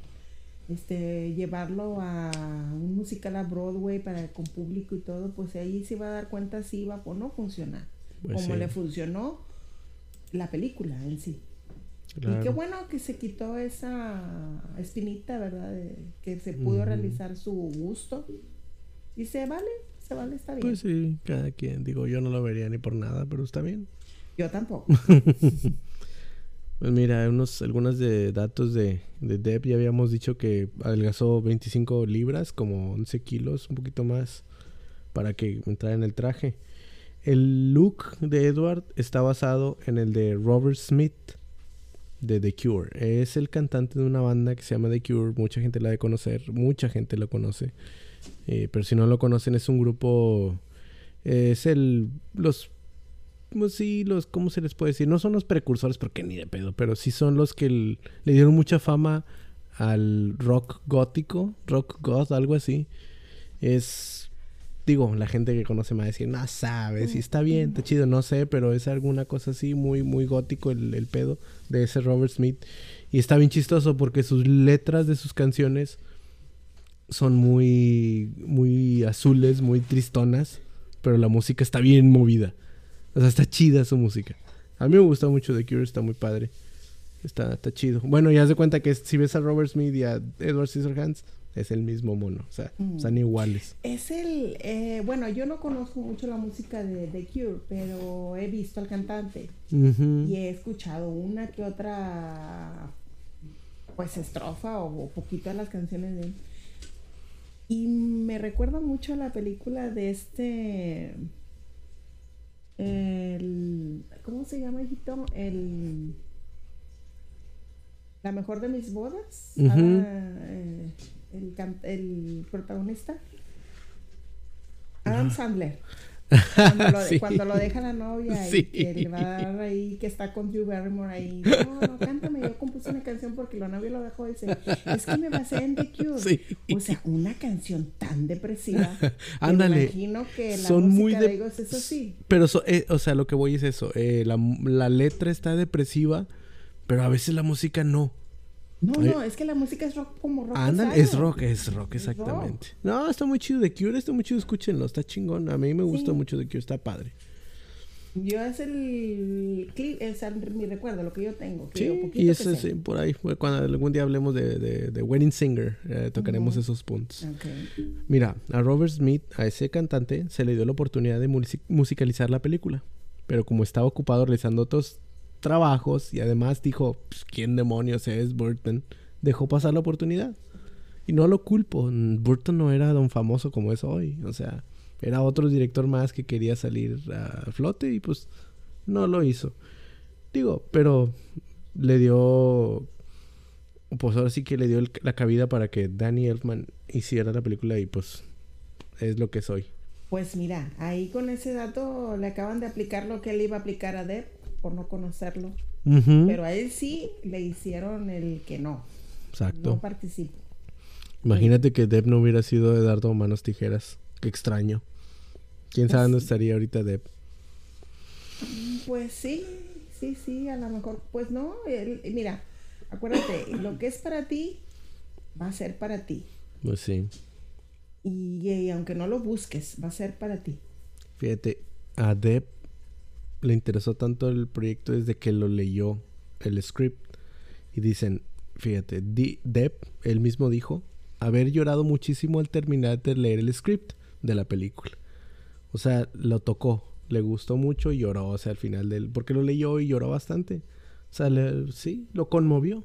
este llevarlo a un musical a Broadway para con público y todo, pues ahí se va a dar cuenta si iba o no funcionar. Pues como le funcionó, la película en sí. Y qué bueno que se quitó esa espinita, ¿verdad? que se pudo realizar su gusto. Y se vale, se vale, está bien. Pues sí, cada quien. Digo, yo no lo vería ni por nada, pero está bien. Yo tampoco. <laughs> pues mira, unos, algunos de datos de, de Deb. Ya habíamos dicho que adelgazó 25 libras, como 11 kilos, un poquito más, para que entrara en el traje. El look de Edward está basado en el de Robert Smith de The Cure. Es el cantante de una banda que se llama The Cure. Mucha gente la de conocer, mucha gente lo conoce. Eh, pero si no lo conocen, es un grupo. es el. Los. Pues sí, los. ¿Cómo se les puede decir? No son los precursores, porque ni de pedo. Pero sí son los que le dieron mucha fama al rock gótico. Rock goth, algo así. Es digo, la gente que conoce me va a decir, no sabes, si está bien, está chido, no sé, pero es alguna cosa así muy, muy gótico el, pedo de ese Robert Smith. Y está bien chistoso porque sus letras de sus canciones son muy, muy azules, muy tristonas, pero la música está bien movida. O sea, está chida su música. A mí me gusta mucho The Cure, está muy padre. Está, está chido. Bueno, ya de cuenta que si ves a Robert Smith y a Edward Scissorhands, es el mismo mono, o sea, mm. son iguales. Es el, eh, bueno, yo no conozco mucho la música de The Cure, pero he visto al cantante y he escuchado una que otra, pues estrofa o, poquito de las canciones de él. Y me recuerda mucho a la película de este, el, ¿cómo se llama, hijito? El... La mejor de mis bodas el, el protagonista, Adam Sandler. <laughs> Cuando lo, deja la novia y que le va a dar ahí, que está con Drew Barrymore ahí. No, no, cántame. Yo compuse una canción porque la novia lo dejó. Dice, es que me basé en The Cure. O sea, una canción tan depresiva. <laughs> Ándale. Me imagino que la son música muy de... es eso sí. Pero, eh, o sea, lo que voy es eso. Eh, la, la letra está depresiva, pero a veces la música no. No, no, es que la música es rock como rock. Ándale, es rock, es rock, exactamente. No, está muy chido. The Cure está muy chido, escúchenlo, está chingón. A mí me gusta mucho The Cure, está padre. Yo es el clip, es mi recuerdo, lo que yo tengo. sí, y eso sí, por ahí, cuando algún día hablemos de, de, Wedding Singer, eh, tocaremos esos puntos. Mira, a Robert Smith, a ese cantante, se le dio la oportunidad de musicalizar la película. Pero como estaba ocupado realizando otros trabajos y además dijo, pues, ¿quién demonios es Burton? Dejó pasar la oportunidad. Y no lo culpo, Burton no era don famoso como es hoy, o sea, era otro director más que quería salir a flote y pues no lo hizo. Digo, pero le dio, pues ahora sí que le dio la cabida para que Danny Elfman hiciera la película y pues es lo que soy. Pues mira, ahí con ese dato le acaban de aplicar lo que él iba a aplicar a Depp por no conocerlo. Pero a él sí le hicieron el que no. Exacto. No participo. Imagínate que Deb no hubiera sido Eduardo Manos Tijeras. Qué extraño. ¿Quién sabe dónde estaría ahorita Deb? Pues sí, sí, sí, a lo mejor. Pues no, mira, acuérdate, lo que es para ti va a ser para ti. Pues sí. Y, y aunque no lo busques, va a ser para ti. Fíjate, a Deb le interesó tanto el proyecto desde que lo leyó el script. Y dicen, fíjate, Depp, él mismo dijo, haber llorado muchísimo al terminar de leer el script de la película. O sea, lo tocó, le gustó mucho y lloró, o sea, al final del... Porque lo leyó y lloró bastante. O sea, sí, lo conmovió.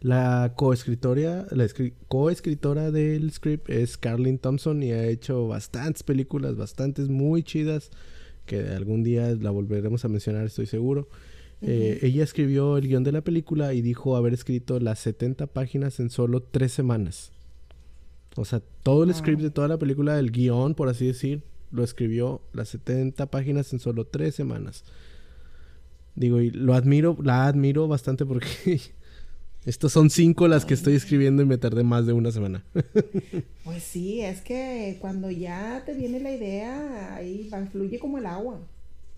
La coescritora, la coescritora del script es Carlin Thompson y ha hecho bastantes películas, bastantes muy chidas que algún día la volveremos a mencionar, estoy seguro. Eh, ella escribió el guion de la película y dijo haber escrito las 70 páginas en solo tres semanas. O sea, todo el script de toda la película, el guion, por así decir, lo escribió las 70 páginas en solo tres semanas. Digo, y lo admiro, la admiro bastante porque <laughs> Estos son cinco las que estoy escribiendo y me tardé más de una semana. <laughs> pues sí, es que cuando ya te viene la idea, ahí va, fluye como el agua.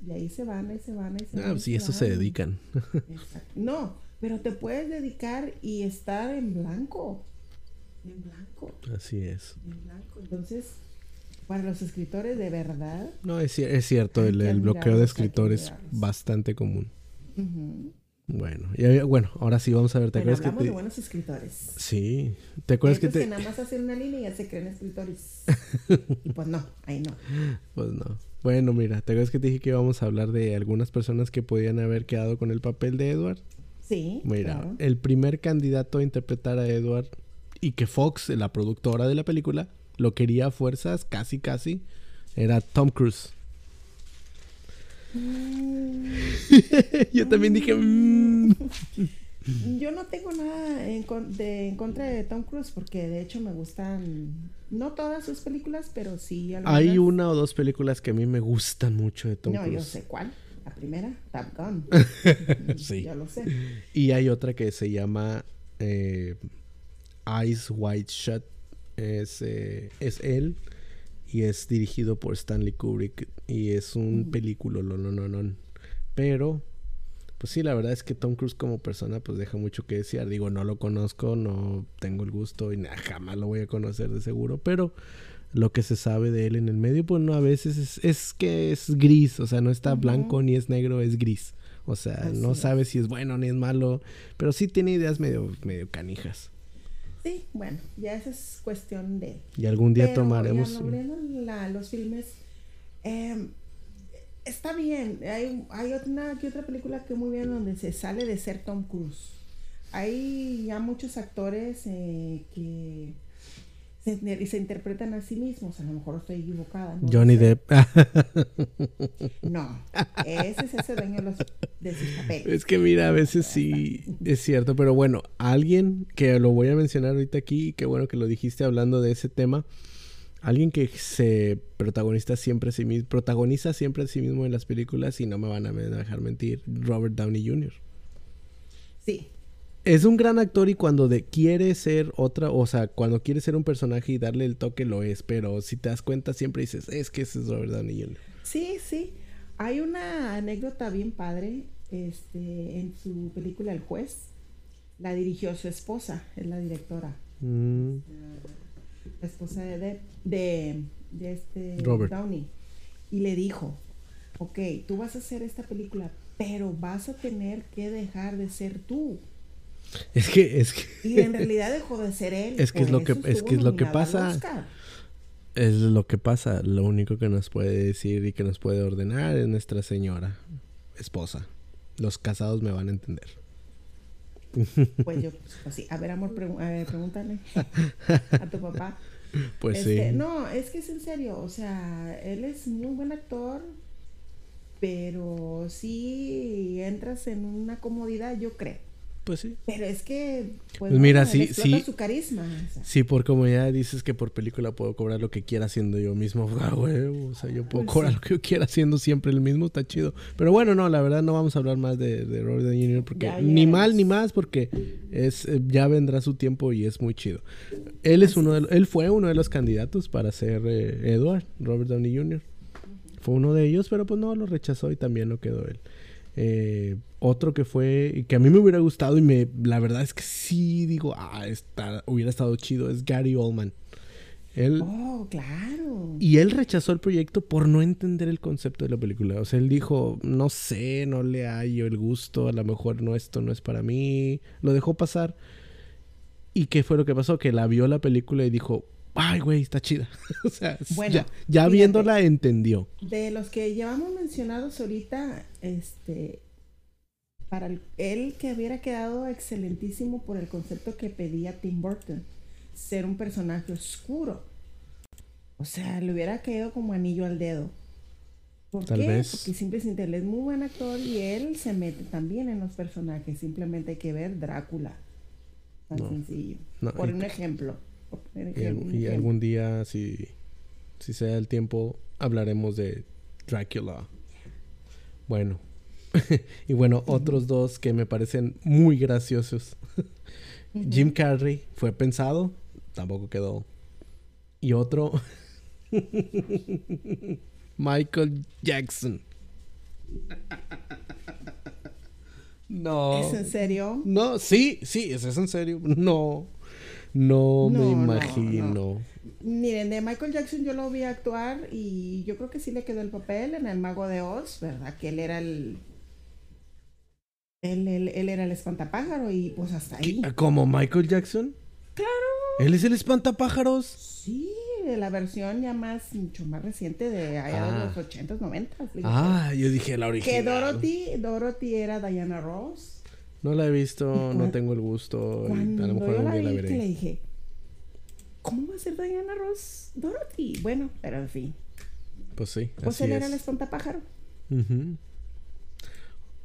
Y ahí se van, ahí se van, ahí se ah, van. Ah, sí, eso se dedican. no, pero te puedes dedicar y estar en blanco. En blanco. Así es. En blanco. Entonces, para los escritores de verdad. No, es, es cierto, el, el bloqueo de escritores es bastante común. Bueno, y, bueno, ahora sí vamos a ver. ¿Te acuerdas que te... de buenos escritores. Sí. ¿Te acuerdas que te... que nada más hacen una línea y ya se creen escritores. <laughs> y pues no, ahí no. Pues no. Bueno, mira, ¿te acuerdas que te dije que íbamos a hablar de algunas personas que podían haber quedado con el papel de Edward? Sí. Mira, el primer candidato a interpretar a Edward y que Fox, la productora de la película, lo quería a fuerzas, casi, casi, era Tom Cruise. Mm. <laughs> Yo también dije... Mm". Yo no tengo nada en, de, en contra de Tom Cruise porque de hecho me gustan, no todas sus películas, pero sí algunas. Hay una o dos películas que a mí me gustan mucho de Tom Cruise. No, yo sé cuál. La primera, Top Gun. <laughs> sí. Ya lo sé. Y hay otra que se llama eh, Eyes White Shut es, eh, es él y es dirigido por Stanley Kubrick y es un mm. película, no, no, no, no. Pero, pues sí, la verdad es que Tom Cruise como persona pues deja mucho que decir. Digo, no lo conozco, no tengo el gusto y jamás lo voy a conocer de seguro, pero lo que se sabe de él en el medio, pues no, a veces es, que es gris, o sea, no está blanco ni es negro, es gris. O sea, no sabe si es bueno ni es malo, pero sí tiene ideas medio, medio canijas. Sí, bueno, ya esa es cuestión de... Y algún día tomaremos... Ya los filmes, em, está bien. Hay, hay otra, aquí otra película que muy bien donde se sale de ser Tom Cruise. Hay ya muchos actores eh, que se, se interpretan a sí mismos. A lo mejor estoy equivocada. Johnny Depp. <laughs> no, ese es ese dueño de, sus papeles. Es que mira, a veces sí es cierto, pero bueno, alguien que lo voy a mencionar ahorita aquí, qué bueno que lo dijiste hablando de ese tema. Alguien que se protagoniza siempre a sí mismo, protagoniza siempre a sí mismo en las películas y no me van a dejar mentir, Robert Downey Jr. Sí, es un gran actor y cuando de, quiere ser otra, o sea, cuando quiere ser un personaje y darle el toque lo es, pero si te das cuenta siempre dices, es que ese es Robert Downey Jr. Sí, sí. Hay una anécdota bien padre, este, en su película El juez, la dirigió su esposa, es la directora. Mm. La esposa de, de, de este Robert Downey. Y le dijo, ok, tú vas a hacer esta película, pero vas a tener que dejar de ser tú. Es que, es que. Y en realidad dejó de ser él. Es que es lo que, es que es lo que pasa. Es lo que pasa. Lo único que nos puede decir y que nos puede ordenar es nuestra señora, esposa. Los casados me van a entender. Pues yo, pues sí. A ver, amor, a ver, pregúntale a tu papá. <laughs> Pues este, sí. No, es que es en serio. O sea, él es muy buen actor. Pero sí entras en una comodidad, yo creo. Pues sí. Pero es que, pues, pues mira, sí, sí. su carisma. Sí, por como ya dices que por película puedo cobrar lo que quiera haciendo yo mismo. <laughs> Ah, o sea, yo puedo pues cobrar lo que yo quiera haciendo siempre el mismo, está chido. Pero bueno, no, la verdad no vamos a hablar más de, de Robert Downey Jr. porque ni mal ni más porque es eh, ya vendrá su tiempo y es muy chido. Él es uno de, él fue uno de los candidatos para ser eh, Edward, Robert Downey Jr. Fue uno de ellos, pero pues no lo rechazó y también lo quedó él. Eh, otro que fue, que a mí me hubiera gustado y me, la verdad es que sí digo, ah, está, hubiera estado chido, es Gary Oldman. Él, oh, claro. Y él rechazó el proyecto por no entender el concepto de la película. O sea, él dijo, no sé, no le hallo el gusto, a lo mejor no, esto no es para mí. Lo dejó pasar. ¿Y qué fue lo que pasó? Que la vio la película y dijo, ay, güey, está chida. <laughs> o sea, ya, viéndola entendió. De los que llevamos mencionados ahorita, este, para él que hubiera quedado excelentísimo por el concepto que pedía Tim Burton, ser un personaje oscuro. O sea, le hubiera caído como anillo al dedo. ¿Por Tal qué? Vez. Porque simplemente él es muy buen actor y él se mete también en los personajes. Simplemente hay que ver Drácula. Tan sencillo. por un ejemplo. Y, algún día, si, si sea el tiempo, hablaremos de Dracula. Bueno. <laughs> y bueno, otros dos que me parecen muy graciosos. Jim Carrey fue pensado, tampoco quedó. Y otro, <laughs> Michael Jackson. <laughs> No. ¿Es en serio? No, sí, sí, es en serio. No. No, me imagino. Miren, de Michael Jackson yo lo vi actuar y yo creo que sí le quedó el papel en El Mago de Oz, ¿verdad? Que él era el... Él, él, él era el espantapájaro y pues hasta ahí. ¿Como Michael Jackson? Claro. ¿Él es el espantapájaros? Sí, de la versión ya más, mucho más reciente de allá de Ah. los 80s, 90s. fíjate. Ah, yo dije la original. Que Dorothy, Dorothy era Diana Ross. No la he visto, no tengo el gusto. Cuando a lo mejor yo la día la vi, que le veré. dije, ¿cómo va a ser Diana Ross Dorothy? Bueno, pero en fin. Pues sí, Pues así él era es. el espantapájaro. Ujú.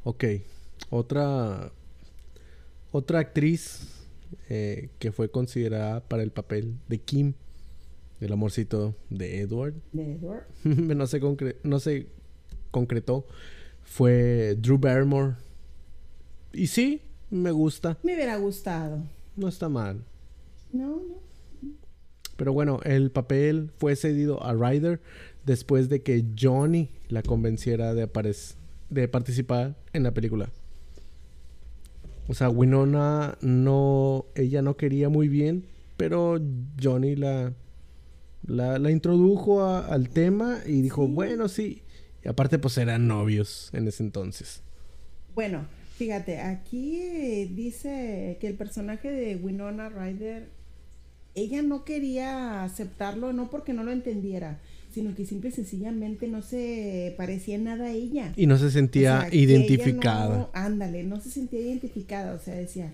Ok, otra otra actriz eh, que fue considerada para el papel de Kim, el amorcito de Edward, De Edward. <laughs> no se concre- no se concretó, fue Drew Barrymore. Y sí, me gusta, Me hubiera gustado. no está mal. No, no. Pero bueno, el papel fue cedido a Ryder después de que Johnny la convenciera de, de participar en la película. O sea, Winona no, ella no quería muy bien, pero Johnny la, la, la introdujo a- al tema y dijo, Sí. bueno, sí. Y aparte, pues eran novios en ese entonces. Bueno, fíjate, aquí eh, dice que el personaje de Winona Ryder, ella no quería aceptarlo, no porque no lo entendiera, sino que simple y sencillamente no se parecía en nada a ella. Y no se O sentía sea, que ella identificada. no- ándale, no se sentía identificada, o sea, decía,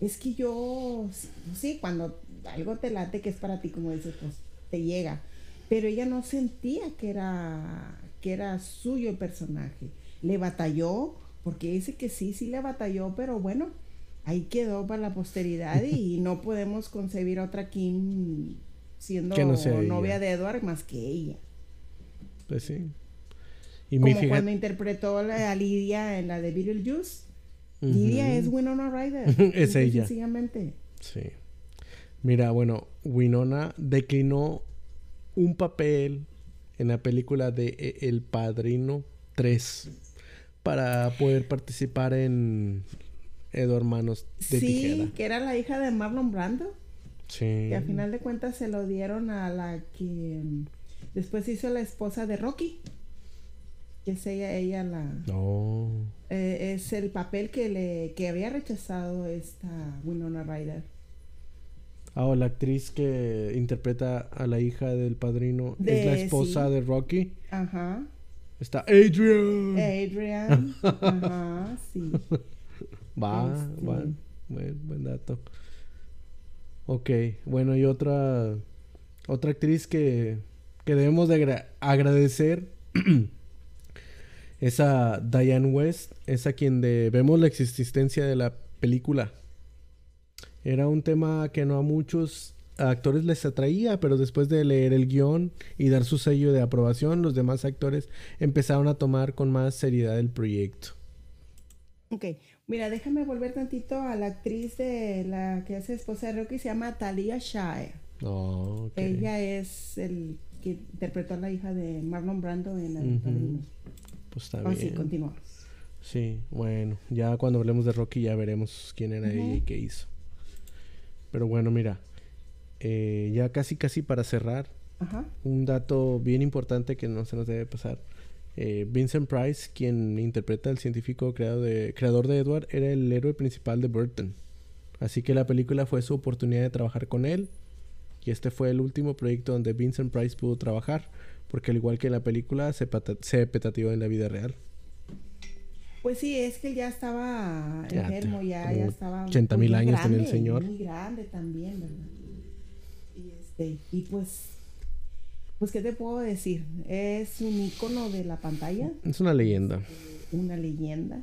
es que yo, sí, cuando algo te late que es para ti, como dices, pues te llega, pero ella no sentía que era, que era suyo el personaje, le batalló, porque dice que sí, sí le batalló, pero bueno, ahí quedó para la posteridad y no podemos concebir a otra Kim siendo no novia ella. de Edward más que ella. Pues sí. Y Como cuando interpretó la- a Lidia en la de Beetlejuice. Ujú. Lidia es Winona Ryder. <laughs> Es ella. Sencillamente. Sí. Mira, bueno, Winona declinó un papel en la película de E- El Padrino 3 para poder participar en Edward Manos de Sí, Tijera. que era la hija de Marlon Brando. Sí. Que a final de cuentas se lo dieron a la que mm, después hizo la esposa de Rocky. Que es ella, ella la... No. eh, es el papel que le que había rechazado esta Winona Ryder. Ah, o la actriz que interpreta a la hija del padrino es la esposa sí. de Rocky. Ajá. Está Adrian. Adrian. <laughs> Ajá, sí. Va, Este- va. Buen, buen dato. Ok, bueno, y otra otra actriz que, que debemos de agra- agradecer <clears throat> es a Diane West, es a quien debemos la existencia de la película. Era un tema que no a muchos actores les atraía, pero después de leer el guion y dar su sello de aprobación, los demás actores empezaron a tomar con más seriedad el proyecto. Ok, mira, déjame volver tantito a la actriz de la que hace esposa de Rocky, se llama Talia Shire. Oh, ok. Ella es el que interpretó a la hija de Marlon Brando en la. Padrino. Pues está sí, bien. continúa. Sí, bueno, ya cuando hablemos de Rocky ya veremos quién era ella y qué hizo. Pero bueno, mira, eh, ya casi casi para cerrar, Ajá. un dato bien importante que no se nos debe pasar. Eh, Vincent Price, quien interpreta al científico creado de, creador de Edward, era el héroe principal de Burton. Así que la película fue su oportunidad de trabajar con él. Y este fue el último proyecto donde Vincent Price pudo trabajar. Porque al igual que en la película, se, se petateó en la vida real. Pues sí, es que ya estaba enfermo, ya, estaba. 80,000 muy años tenía el señor. Muy grande también, ¿verdad? Y, este, y pues, pues, ¿qué te puedo decir? Es un icono de la pantalla, Es una leyenda. una leyenda.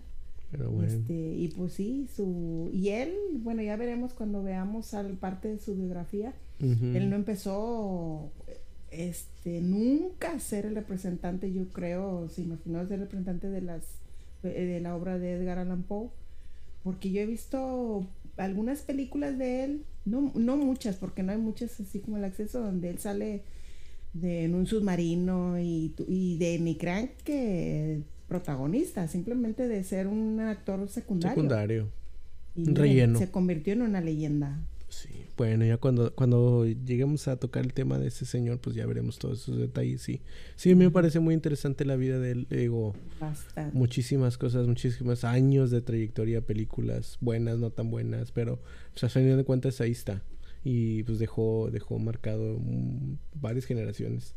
Pero bueno. Este, y pues sí, su. Y él, bueno, ya veremos cuando veamos al parte de su biografía. Él no empezó este nunca a ser el representante, yo creo, se imaginó ser representante de las de la obra de Edgar Allan Poe, porque yo he visto algunas películas de él, no, no muchas, porque no hay muchas así como el acceso donde él sale de, en un submarino y, y de ni crean que protagonista, simplemente de ser un actor secundario. Secundario. Y relleno. Se convirtió en una leyenda. Bueno, ya cuando, cuando lleguemos a tocar el tema de ese señor, pues ya veremos todos esos detalles. Sí, sí, a mí me parece muy interesante la vida de él. Digo, Bastante. muchísimas cosas, muchísimos años de trayectoria, películas buenas, no tan buenas, pero pues, a fin de cuentas ahí está. Y pues dejó, dejó marcado varias generaciones.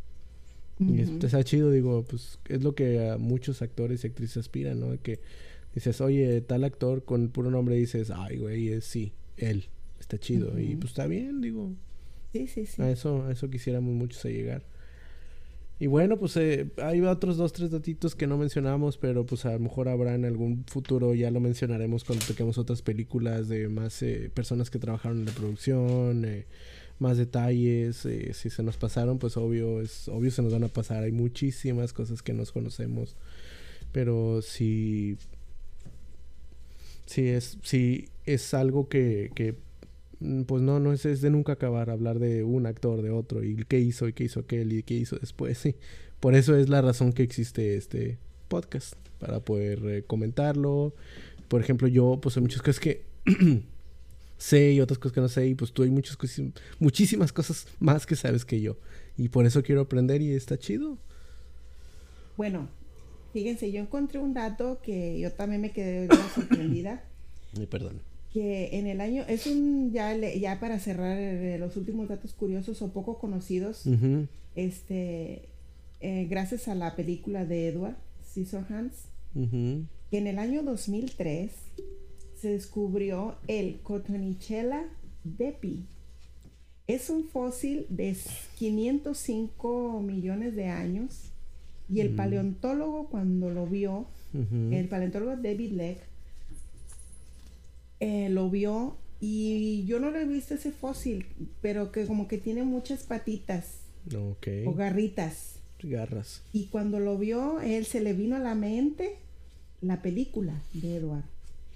Y es- Ujú. está chido, digo, pues es lo que a muchos actores y actrices aspiran, ¿no? Que dices, oye, tal actor con el puro nombre dices, ay, güey, es sí, él, está chido. Y pues está bien, digo, Sí, sí, sí. a eso, a eso quisiéramos muchos a llegar. Y bueno, pues eh, hay otros dos, tres datitos que no mencionamos, pero pues a lo mejor habrá en algún futuro, ya lo mencionaremos cuando toquemos otras películas de más eh, personas que trabajaron en la producción, eh, más detalles, eh, si se nos pasaron, pues obvio, es obvio se nos van a pasar, hay muchísimas cosas que nos conocemos, pero si, si es, si es algo que, que Pues no, no es, es de nunca acabar hablar de un actor, de otro, y qué hizo, y qué hizo aquel, y qué hizo después, sí. Por eso es la razón que existe este podcast, para poder eh, comentarlo. Por ejemplo, yo, pues hay muchas cosas que <clears throat> sé y otras cosas que no sé, y pues tú hay muchas cosas, muchísimas cosas más que sabes que yo. Y por eso quiero aprender y está chido. Bueno, fíjense, yo encontré un dato que yo también me quedé <coughs> sorprendida. Perdón. Que en el año es un ya le- ya para cerrar eh, los últimos datos curiosos o poco conocidos este eh, gracias a la película de Edward Scissorhands Ujú. que en el año 2003 se descubrió el Cotonichella depi es un fósil de 505 millones de años y el paleontólogo cuando lo vio el paleontólogo David Leck eh, lo vio y yo no lo he visto ese fósil, pero que como que tiene muchas patitas o garritas. Garras. Y cuando lo vio, él se le vino a la mente la película de Edward.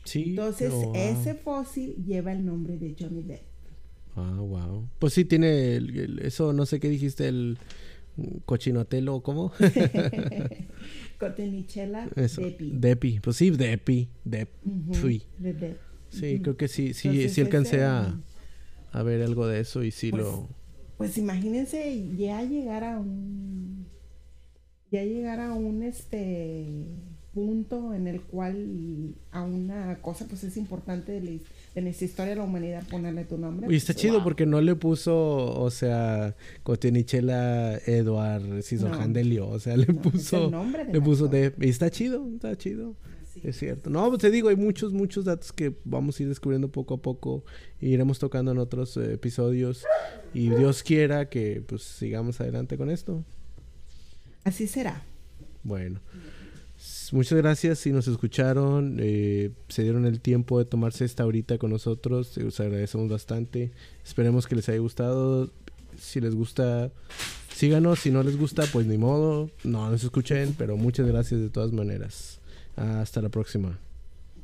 Sí. Entonces, oh, wow. ese fósil lleva el nombre de Johnny Depp. Ah, wow. Pues sí tiene el- el- eso, no sé qué dijiste, el cochinotelo, ¿cómo? <laughs> <laughs> Cotenichella Eso. Depi. Depi. Pues sí, Depi. Dep. Ujú, Sí. de Depp. Sí, creo que sí, sí, Entonces, sí alcancé ese- a, a ver algo de eso y sí Pues, lo... Pues imagínense ya llegar a un ya llegar a un este punto en el cual a una cosa pues es importante de, la de historia de la humanidad ponerle tu nombre. Y está pues, chido wow. porque no le puso, o sea, Cotenichela Edward Cisojandelio, o sea, le No, es puso... el nombre del Le puso de... Y está chido, está chido. Es cierto. No, pues te digo, hay muchos, muchos datos que vamos a ir descubriendo poco a poco. E iremos tocando en otros eh, episodios. Y Dios quiera que pues sigamos adelante con esto. Así será. Bueno. Muchas gracias si nos escucharon, eh, se dieron el tiempo de tomarse esta horita con nosotros, eh, os agradecemos bastante. Esperemos que les haya gustado. Si les gusta, síganos. Si no les gusta, pues ni modo, no nos escuchen, pero muchas gracias de todas maneras. Hasta la próxima.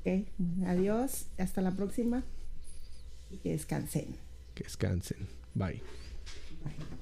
Ok, Adiós. Hasta la próxima. Y que descansen. Que descansen. Bye. Bye.